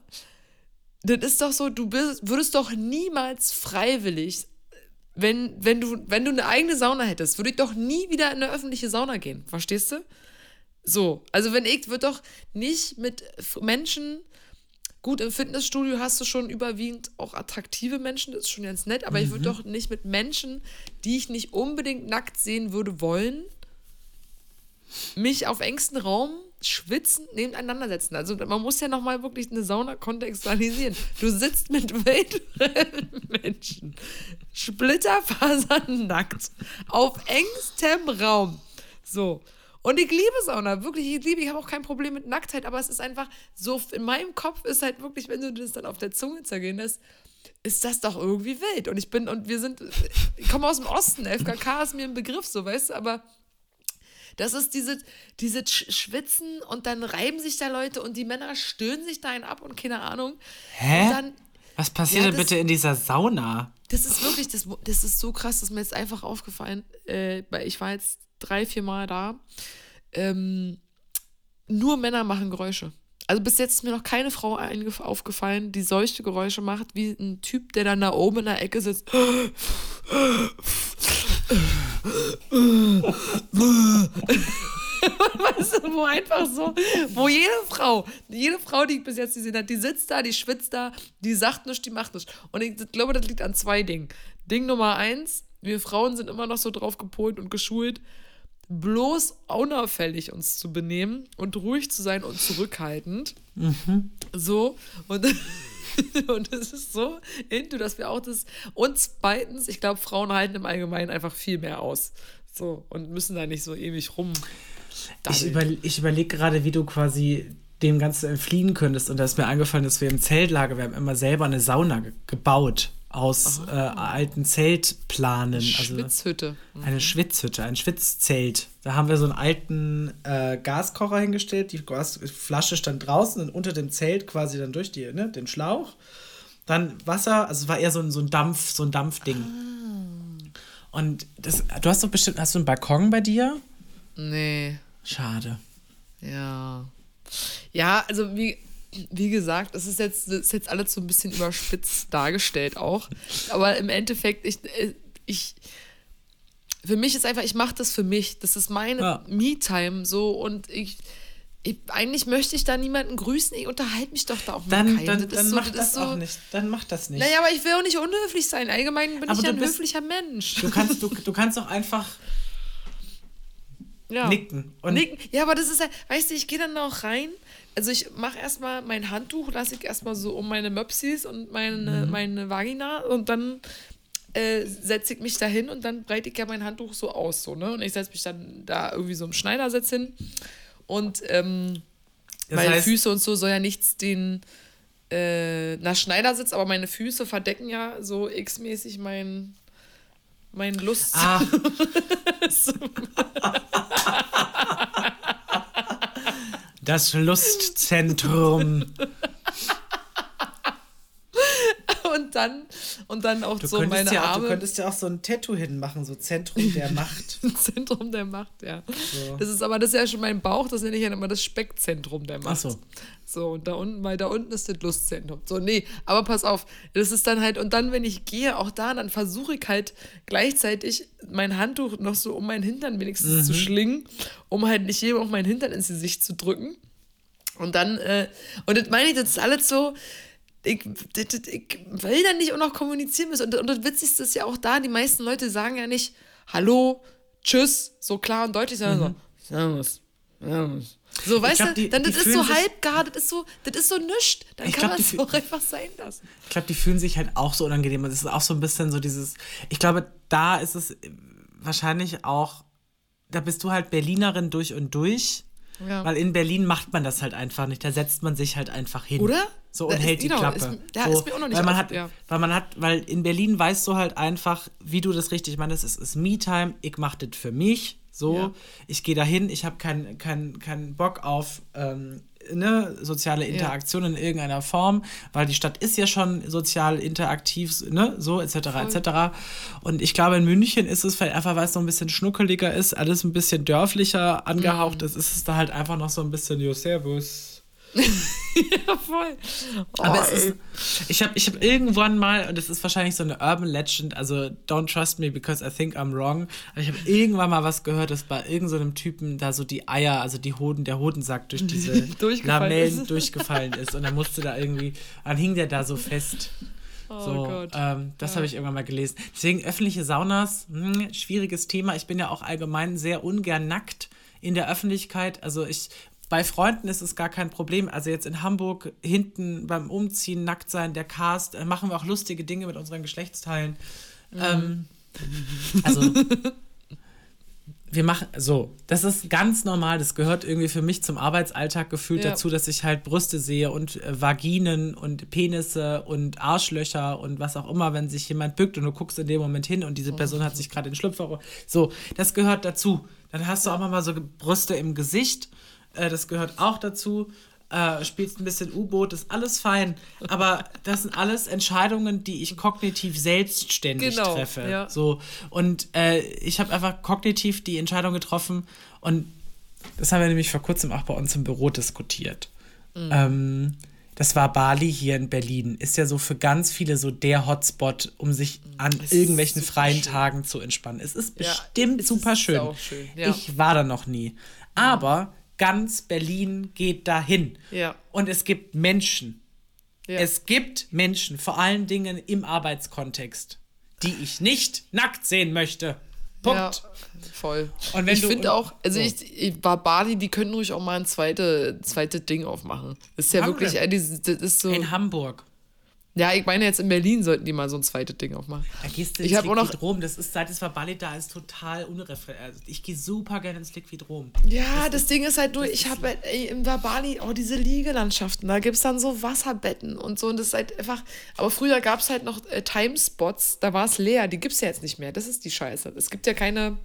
das ist doch so, du bist, würdest doch niemals freiwillig, wenn, wenn, du, wenn du eine eigene Sauna hättest, würde ich doch nie wieder in eine öffentliche Sauna gehen. Verstehst du? So, also wenn ich, würde doch nicht mit Menschen, gut, im Fitnessstudio hast du schon überwiegend auch attraktive Menschen, das ist schon ganz nett, aber mhm. ich würde doch nicht mit Menschen, die ich nicht unbedingt nackt sehen würde, wollen, mich auf engstem Raum schwitzen nebeneinander setzen. Also man muss ja nochmal wirklich eine Sauna kontextualisieren. Du sitzt mit Menschen, Splitterfasern nackt, auf engstem Raum. So. Und ich liebe Sauna, wirklich, ich liebe, ich habe auch kein Problem mit Nacktheit, aber es ist einfach so, in meinem Kopf ist halt wirklich, wenn du das dann auf der Zunge zergehen lässt, ist das doch irgendwie wild. Und ich bin, und wir sind, ich komme aus dem Osten, FKK ist mir ein Begriff, so, weißt du, aber das ist diese, diese Schwitzen und dann reiben sich da Leute und die Männer stöhnen sich da einen ab und keine Ahnung. Hä? Dann, Was passiert ja, denn bitte in dieser Sauna? Das ist wirklich, das, das ist so krass, das ist mir jetzt einfach aufgefallen, äh, weil ich war jetzt drei, vier Mal da. Ähm, nur Männer machen Geräusche. Also bis jetzt ist mir noch keine Frau aufgefallen, die solche Geräusche macht, wie ein Typ, der dann da oben in der Ecke sitzt weißt du, wo einfach so, wo jede Frau, jede Frau, die ich bis jetzt gesehen habe, die sitzt da, die schwitzt da, die sagt nichts, die macht nichts. Und ich glaube, das liegt an zwei Dingen. Ding Nummer eins, wir Frauen sind immer noch so drauf gepolt und geschult, bloß unauffällig uns zu benehmen und ruhig zu sein und zurückhaltend. Mhm. So, und und es ist so into, dass wir auch das. Und zweitens, ich glaube, Frauen halten im Allgemeinen einfach viel mehr aus. So, und müssen da nicht so ewig rum. Ich, über, ich überlege gerade, wie du quasi dem Ganzen entfliehen könntest. Und da ist mir eingefallen, dass wir im Zeltlager, wir haben immer selber eine Sauna ge gebaut aus äh, alten Zeltplanen. Eine also Schwitzhütte. Mhm. Eine Schwitzhütte, ein Schwitzzelt. Da haben wir so einen alten äh, Gaskocher hingestellt. Die Gasflasche stand draußen und unter dem Zelt quasi dann durch die, ne, den Schlauch. Dann Wasser, also es war eher so ein, so ein Dampf, so ein Dampfding. Ah. Und das, du hast doch bestimmt, hast du einen Balkon bei dir? Nee. Schade. Ja. Ja, also wie, wie gesagt, es ist jetzt, ist jetzt alles so ein bisschen überspitzt dargestellt auch. Aber im Endeffekt, ich, äh, ich für mich ist einfach, ich mache das für mich. Das ist meine ja. Me-Time so und ich, ich, eigentlich möchte ich da niemanden grüßen. Ich unterhalte mich doch da auch dann, mit keinem. Dann, dann so, mach das, das so, auch nicht. Dann mach das nicht. Naja, aber ich will auch nicht unhöflich sein. Allgemein bin aber ich ja ein bist, höflicher Mensch. Du kannst, du, du kannst doch einfach ja. nicken. Und nicken. Ja, aber das ist ja, weißt du, ich gehe dann auch rein also ich mache erstmal mein Handtuch, lasse ich erstmal so um meine Möpsis und meine, mhm. meine Vagina und dann äh, setze ich mich da hin und dann breite ich ja mein Handtuch so aus. So, ne? Und ich setze mich dann da irgendwie so im Schneidersitz hin und ähm, meine heißt, Füße und so soll ja nichts den äh, nach Schneidersitz, aber meine Füße verdecken ja so x-mäßig mein, mein Lust. Ah. Das Lustzentrum. und dann und dann auch du so meine ja, Arme. Du könntest ja auch so ein Tattoo hinmachen, so Zentrum der Macht. Zentrum der Macht, ja. So. Das ist aber das ist ja schon mein Bauch, das nenne ich ja immer das Speckzentrum der Macht. Ach so. So, und da unten, weil da unten ist das Lustzentrum. So, nee, aber pass auf, das ist dann halt, und dann, wenn ich gehe, auch da, dann versuche ich halt gleichzeitig mein Handtuch noch so um meinen Hintern wenigstens mhm. zu schlingen, um halt nicht jedem auch meinen Hintern ins Gesicht zu drücken. Und dann, äh, und das meine ich, das ist alles so, ich, ich will dann nicht auch noch kommunizieren müssen. Und, und das Witzigste ist ja auch da, die meisten Leute sagen ja nicht Hallo, Tschüss, so klar und deutlich, sondern mhm. so Servus, Servus. So, weißt glaub, du, dann das ist so halbgar, das ist so, das ist so nischt. Dann ich kann glaub, das auch einfach sein lassen. Ich glaube, die fühlen sich halt auch so unangenehm. Das ist auch so ein bisschen so dieses, ich glaube, da ist es wahrscheinlich auch, da bist du halt Berlinerin durch und durch. Ja. Weil in Berlin macht man das halt einfach nicht. Da setzt man sich halt einfach hin. Oder? So und da hält ist, die genau, Klappe. Ist, da so, ist mir auch noch nicht weil man, auf, hat, ja. weil man hat, weil in Berlin weißt du halt einfach, wie du das richtig meinst. Es ist Me-Time, ich mach das für mich. So, Ja. ich gehe dahin, ich habe keinen kein, kein Bock auf ähm, ne, soziale Interaktion in irgendeiner Form, weil die Stadt ist ja schon sozial interaktiv, ne, so etc. etc. Und ich glaube, in München ist es vielleicht einfach, weil es noch ein bisschen schnuckeliger ist, alles ein bisschen dörflicher angehaucht ist, ist es da halt einfach noch so ein bisschen, jo, servus. ja, voll. Aber Oh, es ist, ich habe ich hab irgendwann mal, und das ist wahrscheinlich so eine Urban Legend, also don't trust me because I think I'm wrong, aber ich habe irgendwann mal was gehört, dass bei irgendeinem so Typen da so die Eier, also die Hoden, der Hodensack durch diese Lamellen durchgefallen ist und dann musste da irgendwie, dann hing der da so fest. Oh So, Gott. ähm, das Ja. habe ich irgendwann mal gelesen. Deswegen öffentliche Saunas, hm, schwieriges Thema. Ich bin ja auch allgemein sehr ungern nackt in der Öffentlichkeit. Also ich, bei Freunden ist es gar kein Problem. Also jetzt in Hamburg hinten beim Umziehen nackt sein, der Cast, äh, machen wir auch lustige Dinge mit unseren Geschlechtsteilen. Ähm, also wir machen so, das ist ganz normal, das gehört irgendwie für mich zum Arbeitsalltag gefühlt Ja. dazu, dass ich halt Brüste sehe und äh, Vaginen und Penisse und Arschlöcher und was auch immer, wenn sich jemand bückt und du guckst in dem Moment hin und diese Person hat sich gerade den Schlüpfer. So, das gehört dazu. Dann hast du auch mal so Brüste im Gesicht, äh, das gehört auch dazu. Äh, spielst ein bisschen U-Boot, ist alles fein. Aber das sind alles Entscheidungen, die ich kognitiv selbstständig Genau, treffe. ja. So, und äh, ich habe einfach kognitiv die Entscheidung getroffen und das haben wir nämlich vor kurzem auch bei uns im Büro diskutiert. Mhm. Ähm, das war Bali hier in Berlin. Ist ja so für ganz viele so der Hotspot, um sich an Es irgendwelchen freien schön. Tagen zu entspannen. Es ist Ja, bestimmt es super ist schön. sauschön, ja. Ich war da noch nie. Aber ganz Berlin geht dahin. Ja. Und es gibt Menschen. Ja. Es gibt Menschen, vor allen Dingen im Arbeitskontext, die ich nicht nackt sehen möchte. Punkt. Ja, voll. Und wenn ich finde auch, also so. ich, ich war Bali, die können ruhig auch mal ein zweite, zweite Ding aufmachen. Das ist ja Haben wirklich, wir. äh, das ist so. In Hamburg. Ja, ich meine jetzt in Berlin sollten die mal so ein zweites Ding aufmachen. Da gehst du Ich ins hab auch noch- Liquidrom. Das ist, seit es war Bali da ist, total unreflektiert. Also ich gehe super gerne ins Liquidrom. Ja, das, Ding ist halt nur, ich habe halt, ey, im Bali auch diese Liegelandschaften, da gibt es dann so Wasserbetten und so und das ist halt einfach, aber früher gab es halt noch äh, Timespots, da war es leer, die gibt es ja jetzt nicht mehr, das ist die Scheiße. Es gibt ja keine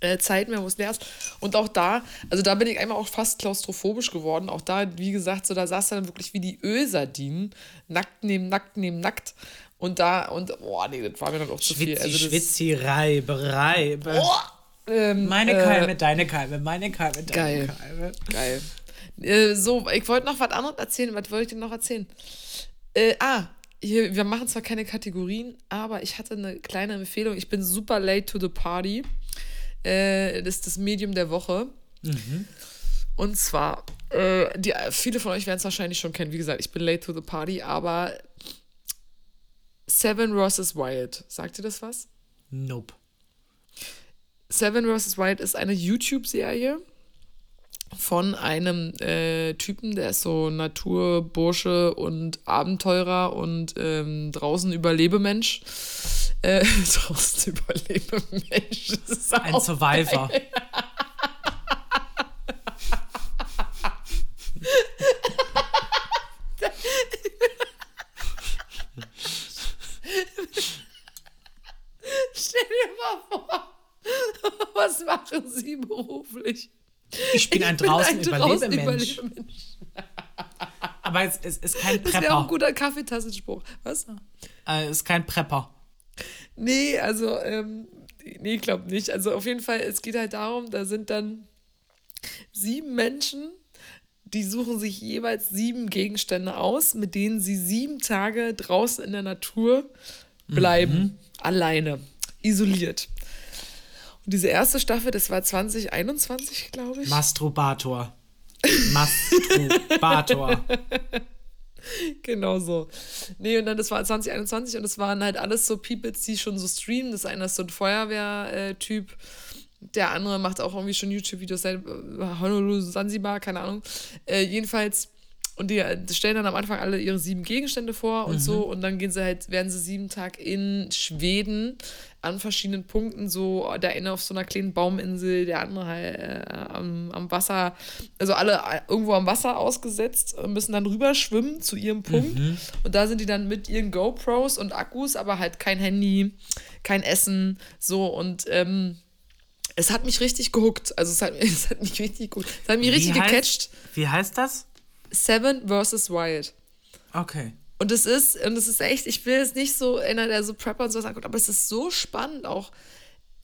äh, Zeit mehr, wo es leer ist. Und auch da, also da bin ich einmal auch fast klaustrophobisch geworden. Auch da, wie gesagt, so da saß dann wirklich wie die Ölsardinen, nackt neben nackt neben nackt. Und da, und, boah, nee, das war mir dann auch zu viel. Schwitzi, Also das, Schwitzi, Reibe, Reibe. ähm, Meine äh, Keime, deine Keime, meine Keime, deine Geil. Keime. Geil. Äh, so, ich wollte noch was anderes erzählen. Was wollte ich denn noch erzählen? Äh, ah, hier, wir machen zwar keine Kategorien, aber ich hatte eine kleine Empfehlung. Ich bin super late to the party. Äh, das ist das Medium der Woche. Und zwar, äh, die, viele von euch werden es wahrscheinlich schon kennen. Wie gesagt, ich bin late to the party, aber Seven vs. Wild. Sagt ihr das was? Nope. Seven vs. Wild ist eine YouTube-Serie von einem äh, Typen, der ist so Naturbursche und Abenteurer und ähm, draußen Überlebemensch. Äh, draußen Überlebemensch. Ein Survivor. Stell dir mal vor, was machen Sie beruflich? Ich bin ein bin draußen ein draußen Überlebemensch. Überlebemensch. Aber es, es ist kein Das wäre auch ein Prepper. guter Kaffeetassenspruch. Was? Äh, es ist kein Prepper. Nee, also, ähm, nee, ich glaube nicht. Also auf jeden Fall, es geht halt darum, da sind dann sieben Menschen, die suchen sich jeweils sieben Gegenstände aus, mit denen sie sieben Tage draußen in der Natur bleiben. Alleine. Isoliert. Und diese erste Staffel, das war 2021, glaube ich. Masturbator. Masturbator. Genau so. Nee, und dann, das war 2021 und es waren halt alles so Peoples, die schon so streamen. Das eine ist so ein Feuerwehr-Typ. Der andere macht auch irgendwie schon YouTube-Videos äh, Honolulu, Sansibar, keine Ahnung. Äh, jedenfalls, und die äh, stellen dann am Anfang alle ihre sieben Gegenstände vor und so. Und dann gehen sie halt, werden sie sieben Tag in Schweden an verschiedenen Punkten, so der eine auf so einer kleinen Bauminsel, der andere halt äh, am, am Wasser, also alle äh, irgendwo am Wasser ausgesetzt, und müssen dann rüber schwimmen zu ihrem Punkt. Und da sind die dann mit ihren GoPros und Akkus, aber halt kein Handy, kein Essen, so und ähm, Es hat mich richtig gehuckt. Also es hat, es hat mich richtig gut. Es hat mich richtig wie heißt, gecatcht. Wie heißt das? Seven vs. Wild. Okay. Und es ist, und es ist echt, ich will jetzt nicht so einer, der so Prepper und sowas anguckt, aber es ist so spannend auch,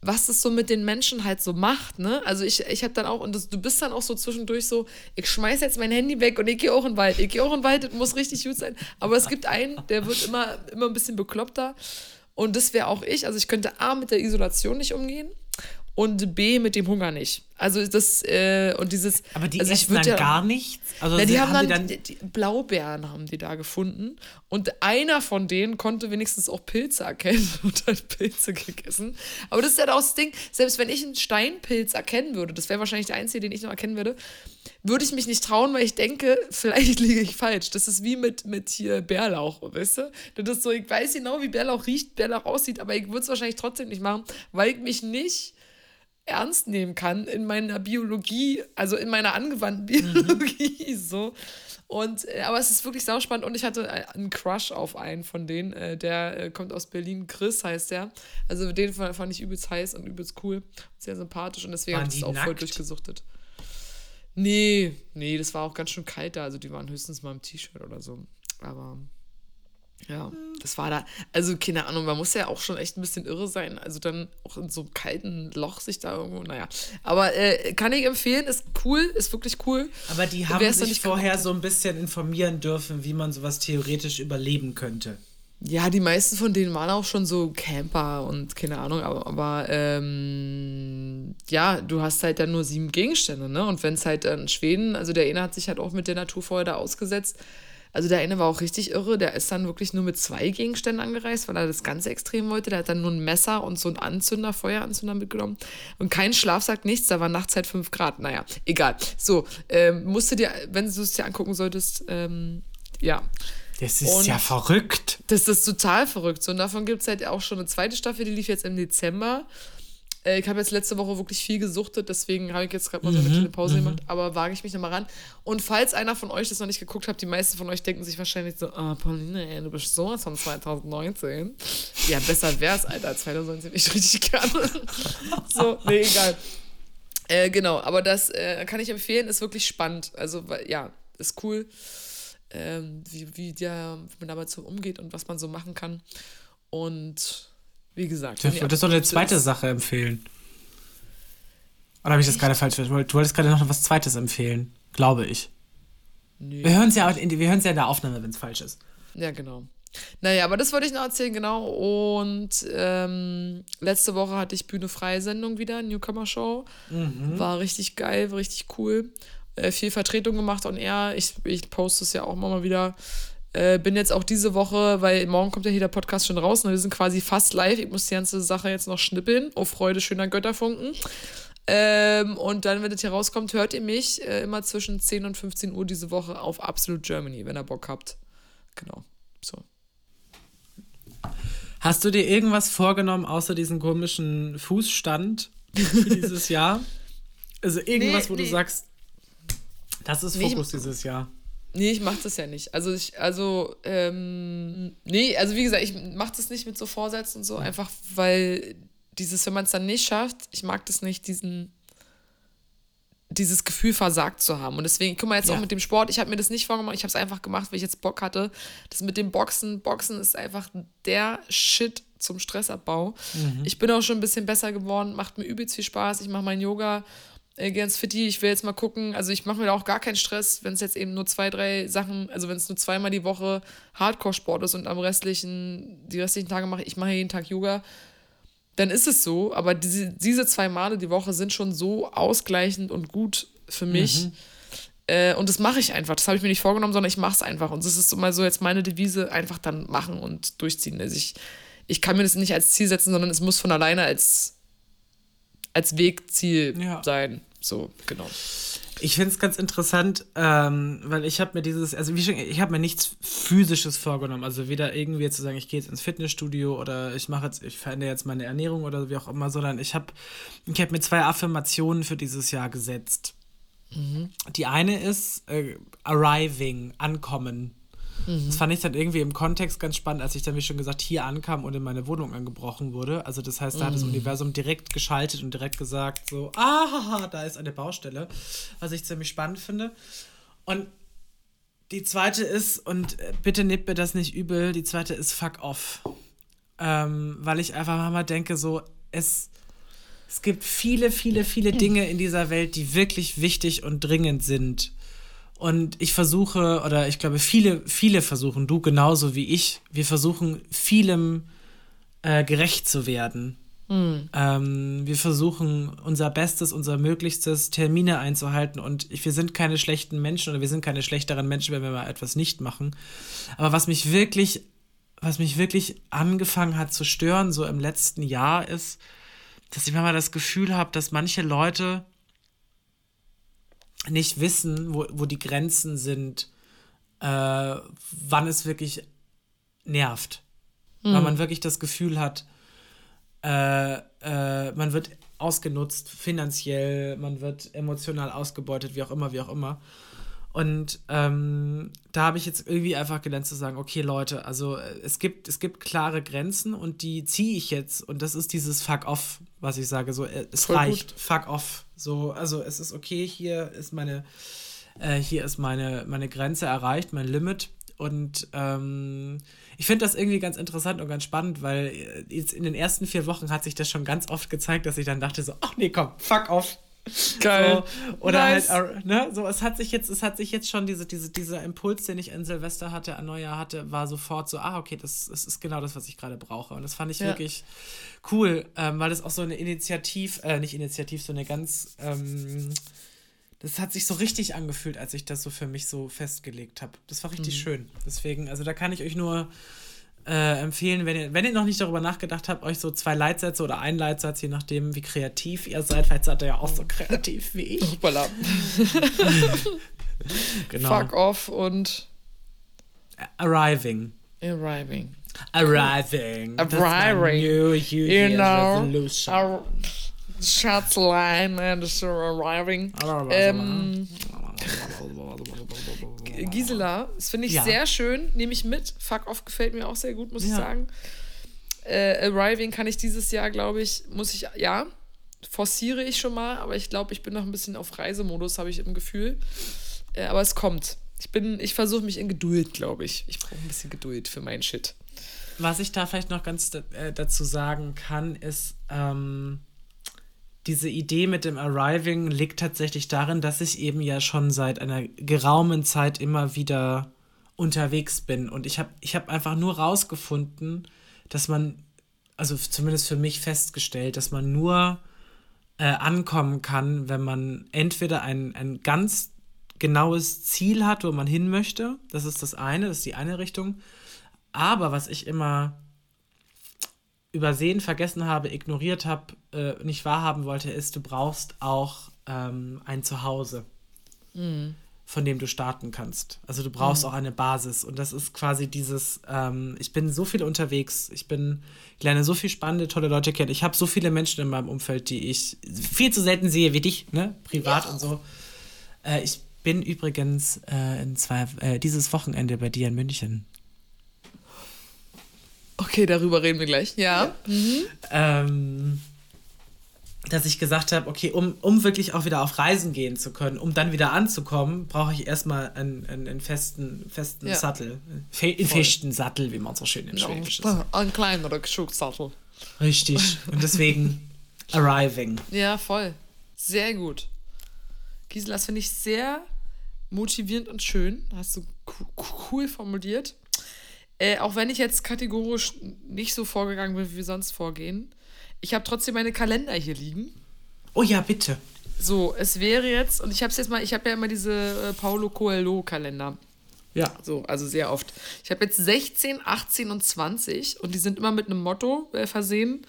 was es so mit den Menschen halt so macht, ne? Also ich, ich habe dann auch, und das, du bist dann auch so zwischendurch so, ich schmeiß jetzt mein Handy weg und ich gehe auch in den Wald. Ich gehe auch in den Wald, das muss richtig gut sein. Aber es gibt einen, der wird immer, immer ein bisschen bekloppter. Und das wäre auch ich. Also ich könnte A mit der Isolation nicht umgehen und B mit dem Hunger nicht. Also das äh, und dieses. Aber die also essen dann ja, gar nichts. Also na, die haben, haben dann, die die, die Blaubeeren haben die da gefunden und einer von denen konnte wenigstens auch Pilze erkennen und hat Pilze gegessen. Aber das ist ja auch das Ding. Selbst wenn ich einen Steinpilz erkennen würde, das wäre wahrscheinlich der einzige, den ich noch erkennen würde, würde ich mich nicht trauen, weil ich denke, vielleicht liege ich falsch. Das ist wie mit, mit hier Bärlauch, weißt du? Das ist so, ich weiß genau, wie Bärlauch riecht, Bärlauch aussieht, aber ich würde es wahrscheinlich trotzdem nicht machen, weil ich mich nicht ernst nehmen kann in meiner Biologie, also in meiner angewandten Biologie, so. Und, äh, aber es ist wirklich sauspannend und ich hatte äh, einen Crush auf einen von denen, äh, der kommt aus Berlin, Chris heißt der. Also den fand, ich übelst heiß und übelst cool, sehr sympathisch und deswegen habe ich das auch voll durchgesuchtet. Nee, nee, das war auch ganz schön kalt da, also die waren höchstens mal im T-Shirt oder so. Aber ja, das war da, also keine Ahnung, man muss ja auch schon echt ein bisschen irre sein, also dann auch in so einem kalten Loch sich da irgendwo, naja. Aber äh, kann ich empfehlen, ist cool, ist wirklich cool. Aber die haben sich nicht vorher so ein bisschen informieren dürfen, wie man sowas theoretisch überleben könnte. Ja, die meisten von denen waren auch schon so Camper und keine Ahnung, aber, aber ähm, ja, du hast halt dann nur sieben Gegenstände, ne? Und wenn es halt in Schweden, also der eine hat sich halt auch mit der Natur vorher da ausgesetzt. Also der eine war auch richtig irre, der ist dann wirklich nur mit zwei Gegenständen angereist, weil er das ganz extrem wollte. Der hat dann nur ein Messer und so einen Anzünder, Feueranzünder mitgenommen. Und kein Schlafsack, nichts, da war nachts halt fünf Grad. Naja, egal. So, ähm, musst du dir, wenn du es dir angucken solltest, ähm, ja, Das ist Und- ja verrückt. das ist total verrückt. So, und davon gibt es halt auch schon eine zweite Staffel, die lief jetzt im Dezember. Äh, ich habe jetzt letzte Woche wirklich viel gesuchtet, deswegen habe ich jetzt gerade mal so eine kleine Pause gemacht, aber wage ich mich nochmal ran. Und falls einer von euch das noch nicht geguckt hat, die meisten von euch denken sich wahrscheinlich so, ah, Pauline, ey, du bist sowas von 2019. Ja, besser wär's, Alter, 2019 ich richtig gerne. so, nee, egal. Äh, genau, aber das äh, kann ich empfehlen, ist wirklich spannend. Also, ja, ist cool, ähm, wie, wie, der, wie man damit so umgeht und was man so machen kann. Und wie gesagt, Du würdest doch eine zweite ist- Sache empfehlen. Oder habe ich das gerade falsch verstanden? Du wolltest gerade noch was Zweites empfehlen, glaube ich. Nö. Wir hören es ja, in- wir hören's ja in der Aufnahme, wenn es falsch ist. Ja, genau. Naja, aber das wollte ich noch erzählen, genau. Und ähm, letzte Woche hatte ich Bühne freie Sendung wieder, Newcomer Show. War richtig geil, war richtig cool. Äh, viel Vertretung gemacht und er, ich, ich poste es ja auch immer mal wieder. Äh, bin jetzt auch diese Woche, weil morgen kommt ja hier der Podcast schon raus und wir sind quasi fast live. Ich muss die ganze Sache jetzt noch schnippeln. Oh Freude, schöner Götterfunken. Ähm, und dann, wenn das hier rauskommt, hört ihr mich äh, immer zwischen 10 und 15 Uhr diese Woche auf Absolute Germany, wenn ihr Bock habt. Genau. So. Hast du dir irgendwas vorgenommen, außer diesen komischen Fußstand für dieses Jahr? Also irgendwas, Nee, wo du nee. sagst, das ist Nee, Fokus dieses Jahr. Nee, ich mach das ja nicht. Also ich, also, ähm, nee, also wie gesagt, ich mach das nicht mit so Vorsätzen und so, einfach weil dieses, wenn man es dann nicht schafft, ich mag das nicht, diesen, dieses Gefühl versagt zu haben. Und deswegen, guck mal jetzt Ja. auch mit dem Sport, ich habe mir das nicht vorgemacht, ich habe es einfach gemacht, weil ich jetzt Bock hatte. Das mit dem Boxen, Boxen ist einfach der Shit zum Stressabbau. Ich bin auch schon ein bisschen besser geworden, macht mir übelst viel Spaß. Ich mache mein Yoga, äh, ins Fitti, ich will jetzt mal gucken. Also ich mache mir da auch gar keinen Stress, wenn es jetzt eben nur zwei, drei Sachen, also wenn es nur zweimal die Woche Hardcore-Sport ist und am restlichen, die restlichen Tage mache ich, ich mache jeden Tag Yoga, dann ist es so. Aber diese, diese zwei Male die Woche sind schon so ausgleichend und gut für mich. Äh, und das mache ich einfach. Das habe ich mir nicht vorgenommen, sondern ich mache es einfach. Und das ist so mal so jetzt meine Devise, einfach dann machen und durchziehen. Also ich, ich kann mir das nicht als Ziel setzen, sondern es muss von alleine als, als Wegziel Ja. sein. So, genau. Ich finde es ganz interessant, ähm, weil ich habe mir dieses, also wie schon, ich habe mir nichts physisches vorgenommen. Also weder irgendwie jetzt zu sagen, ich gehe jetzt ins Fitnessstudio oder ich mache jetzt, ich verändere jetzt meine Ernährung oder wie auch immer, sondern ich habe ich hab mir zwei Affirmationen für dieses Jahr gesetzt. Die eine ist äh, arriving, ankommen. Mhm. Das fand ich dann irgendwie im Kontext ganz spannend, als ich dann, wie schon gesagt, hier ankam und in meine Wohnung angebrochen wurde. Also das heißt, da mhm. hat das mhm. Universum direkt geschaltet und direkt gesagt, so, ah, da ist eine Baustelle, was ich ziemlich spannend finde. Und die zweite ist, und äh, bitte nehmt mir das nicht übel, die zweite ist Fuck off. Ähm, weil ich einfach mal denke, so, es, es gibt viele, viele, viele Dinge in dieser Welt, die wirklich wichtig und dringend sind. Und ich versuche, oder ich glaube, viele, viele versuchen, du genauso wie ich, wir versuchen, vielem äh, gerecht zu werden. Mhm. Ähm, wir versuchen unser Bestes, unser Möglichstes, Termine einzuhalten und wir sind keine schlechten Menschen oder wir sind keine schlechteren Menschen, wenn wir mal etwas nicht machen. Aber was mich wirklich, was mich wirklich angefangen hat zu stören, so im letzten Jahr, ist, dass ich manchmal das Gefühl habe, dass manche Leute nicht wissen, wo, wo die Grenzen sind, äh, wann es wirklich nervt. Mhm. Weil man wirklich das Gefühl hat, äh, äh, man wird ausgenutzt finanziell, man wird emotional ausgebeutet, wie auch immer, wie auch immer. Und ähm, da habe ich jetzt irgendwie einfach gelernt zu sagen, okay Leute, also äh, es gibt, es gibt klare Grenzen und die ziehe ich jetzt und das ist dieses Fuck off, was ich sage, so äh, es Voll reicht, gut. Fuck off. So, also es ist okay, hier ist meine, äh, hier ist meine, meine Grenze erreicht, mein Limit. Und ähm, ich finde das irgendwie ganz interessant und ganz spannend, weil äh, jetzt in den ersten vier Wochen hat sich das schon ganz oft gezeigt, dass ich dann dachte so, ach nee, komm, fuck off, Geil. So, oder nice. halt, ne, so, es hat sich jetzt, es hat sich jetzt schon diese, diese, dieser Impuls, den ich an Silvester hatte, an Neujahr hatte, war sofort so, ah, okay, das, das ist genau das, was ich gerade brauche. Und das fand ich ja. wirklich cool, ähm, weil das auch so eine Initiativ, äh, nicht Initiativ, so eine ganz, ähm, das hat sich so richtig angefühlt, als ich das so für mich so festgelegt habe. Das war richtig mhm. schön. Deswegen, also da kann ich euch nur äh, empfehlen, wenn ihr, wenn ihr noch nicht darüber nachgedacht habt, euch so zwei Leitsätze oder einen Leitsatz, je nachdem, wie kreativ ihr seid. Vielleicht seid ihr ja auch so kreativ wie ich. Hoppala. genau. Fuck off und Arriving. Arriving. Arriving. Arriving. New you know, resolution. Our Schatzlein and arriving. Ähm, Gisela, das finde ich ja. sehr schön, nehme ich mit. Fuck off gefällt mir auch sehr gut, muss ja. ich sagen. Äh, Arriving kann ich dieses Jahr, glaube ich, muss ich, ja, forciere ich schon mal, aber ich glaube, ich bin noch ein bisschen auf Reisemodus, habe ich im Gefühl. Äh, aber es kommt. Ich bin, ich versuche mich in Geduld, glaube ich. Ich brauche ein bisschen Geduld für meinen Shit. Was ich da vielleicht noch ganz äh, dazu sagen kann, ist, ähm, diese Idee mit dem Arriving liegt tatsächlich darin, dass ich eben ja schon seit einer geraumen Zeit immer wieder unterwegs bin. Und ich habe ich hab einfach nur rausgefunden, dass man, also zumindest für mich festgestellt, dass man nur äh, ankommen kann, wenn man entweder ein, ein ganz genaues Ziel hat, wo man hin möchte. Das ist das eine, das ist die eine Richtung. Aber was ich immer übersehen, vergessen habe, ignoriert habe, äh, nicht wahrhaben wollte, ist, du brauchst auch ähm, ein Zuhause, mhm. von dem du starten kannst. Also du brauchst mhm. auch eine Basis. Und das ist quasi dieses, ähm, ich bin so viel unterwegs, ich bin, ich lerne so viele spannende, tolle Leute kennen. Ich habe so viele Menschen in meinem Umfeld, die ich viel zu selten sehe wie dich, ne? Privat ja. und so. Äh, ich bin übrigens äh, in zwei, äh, dieses Wochenende bei dir in München. Okay, darüber reden wir gleich. Ja. Mhm. Ähm, dass ich gesagt habe, okay, um, um wirklich auch wieder auf Reisen gehen zu können, um dann wieder anzukommen, brauche ich erstmal einen, einen, einen festen, festen ja. Sattel. Einen festen Sattel, wie man so schön im ja, Schwäbisch sagt. Ein kleinerer Schuhsattel. Richtig. Und deswegen arriving. Ja, voll. Sehr gut. Gisela, das finde ich sehr motivierend und schön. Hast du cool formuliert. Äh, auch wenn ich jetzt kategorisch nicht so vorgegangen bin, wie wir sonst vorgehen. Ich habe trotzdem meine Kalender hier liegen. Oh ja, bitte. So, es wäre jetzt, und ich habe es jetzt mal, ich habe ja immer diese äh, Paulo Coelho-Kalender. Ja. So, also sehr oft. Ich habe jetzt 16, 18 und 20 und die sind immer mit einem Motto äh, versehen.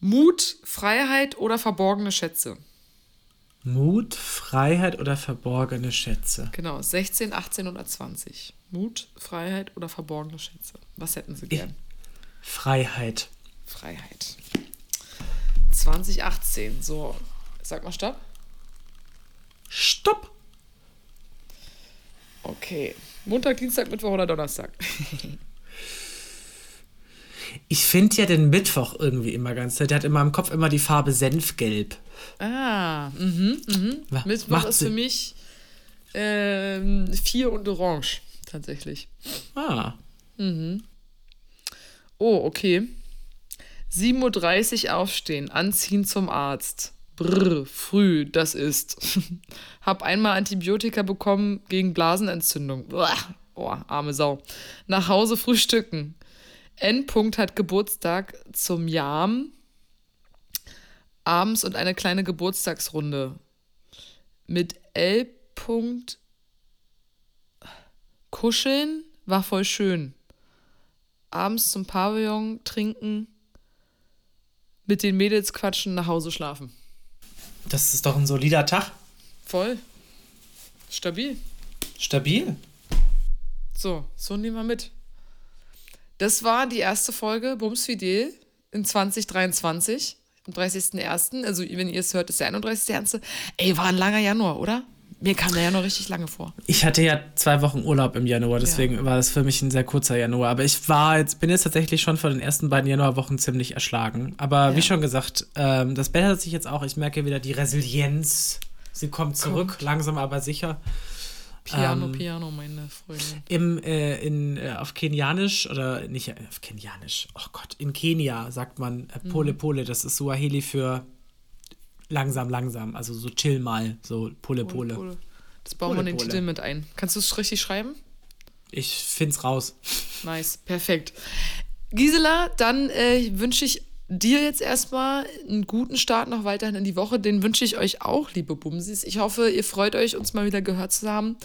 Mut, Freiheit oder verborgene Schätze. Mut, Freiheit oder verborgene Schätze. Genau, 16, 18 oder 20. Mut, Freiheit oder verborgene Schätze? Was hätten Sie gern? Freiheit. Freiheit. 2018. So, sag mal Stopp. Stopp. Okay. Montag, Dienstag, Mittwoch oder Donnerstag? Ich finde ja den Mittwoch irgendwie immer ganz. Der hat in meinem Kopf immer die Farbe Senfgelb. Ah, mhm, mhm. Mittwoch macht ist für mich ähm, vier und orange, tatsächlich. Ah. Oh, okay. 7.30 Uhr aufstehen, anziehen zum Arzt. Brr, früh, das ist. Hab einmal Antibiotika bekommen gegen Blasenentzündung. Uah, oh, arme Sau. Nach Hause frühstücken. Endpunkt hat Geburtstag zum Jam. Abends und eine kleine Geburtstagsrunde. Mit L. Punkt Kuscheln war voll schön. Abends zum Pavillon trinken, mit den Mädels quatschen, nach Hause schlafen. Das ist doch ein solider Tag. Voll. Stabil. Stabil. So, so nehmen wir mit. Das war die erste Folge Bums Fidel in 2023, am 30.01. Also, wenn ihr es hört, ist der 31.01. Ey, war ein langer Januar, oder? Mir kam der Januar richtig lange vor. Ich hatte ja zwei Wochen Urlaub im Januar, deswegen war das für mich ein sehr kurzer Januar. Aber ich war jetzt, bin jetzt tatsächlich schon von den ersten beiden Januarwochen ziemlich erschlagen. Aber wie Ja. schon gesagt, ähm, das bessert sich jetzt auch. Ich merke wieder die Resilienz. Sie kommt zurück, langsam aber sicher. Piano, Ähm, Piano, meine Freundin. Im, äh, in, äh, auf Kenianisch oder nicht äh, auf Kenianisch, oh Gott, in Kenia sagt man äh, Pole Pole, das ist Suaheli für langsam, langsam, also so chill mal, so Pole Pole. Pole. Das bauen wir in den Pole. Titel mit ein. Kannst du es richtig schreiben? Ich find's raus. Nice, perfekt. Gisela, dann äh, wünsche ich dir jetzt erstmal einen guten Start noch weiterhin in die Woche. Den wünsche ich euch auch, liebe Bumsis. Ich hoffe, ihr freut euch, uns mal wieder gehört zu haben.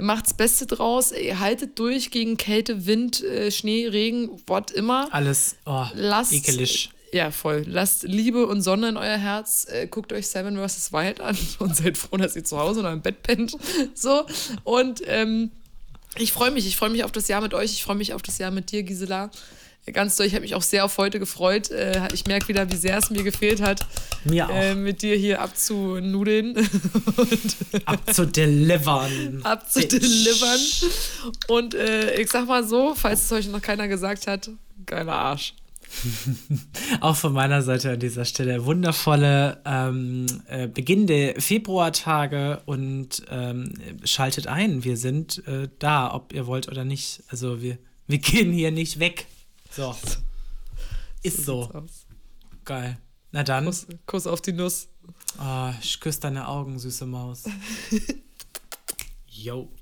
Macht's Beste draus. Ihr haltet durch gegen Kälte, Wind, äh, Schnee, Regen, what immer. Alles, oh, Lasst, ekelig. Ja, voll. Lasst Liebe und Sonne in euer Herz. Äh, guckt euch Seven vs. Wild an und seid froh, dass ihr zu Hause oder im Bett pennt. So. Und ähm, ich freue mich. Ich freue mich auf das Jahr mit euch. Ich freue mich auf das Jahr mit dir, Gisela. Ganz doll. Ich habe mich auch sehr auf heute gefreut. Äh, ich merke wieder, wie sehr es mir gefehlt hat, Mir auch. äh, mit dir hier abzunudeln abzudelivern. abzudelivern. Und äh, ich sag mal so, falls es euch noch keiner gesagt hat, geiler Arsch. Auch von meiner Seite an dieser Stelle wundervolle ähm, äh, beginnende Februartage und ähm, schaltet ein. Wir sind äh, da, ob ihr wollt oder nicht. Also wir, wir gehen hier nicht weg. So. Ist so. aus. Geil. Na dann. Kuss, Kuss auf die Nuss. Oh, ich küsse deine Augen, süße Maus. Yo.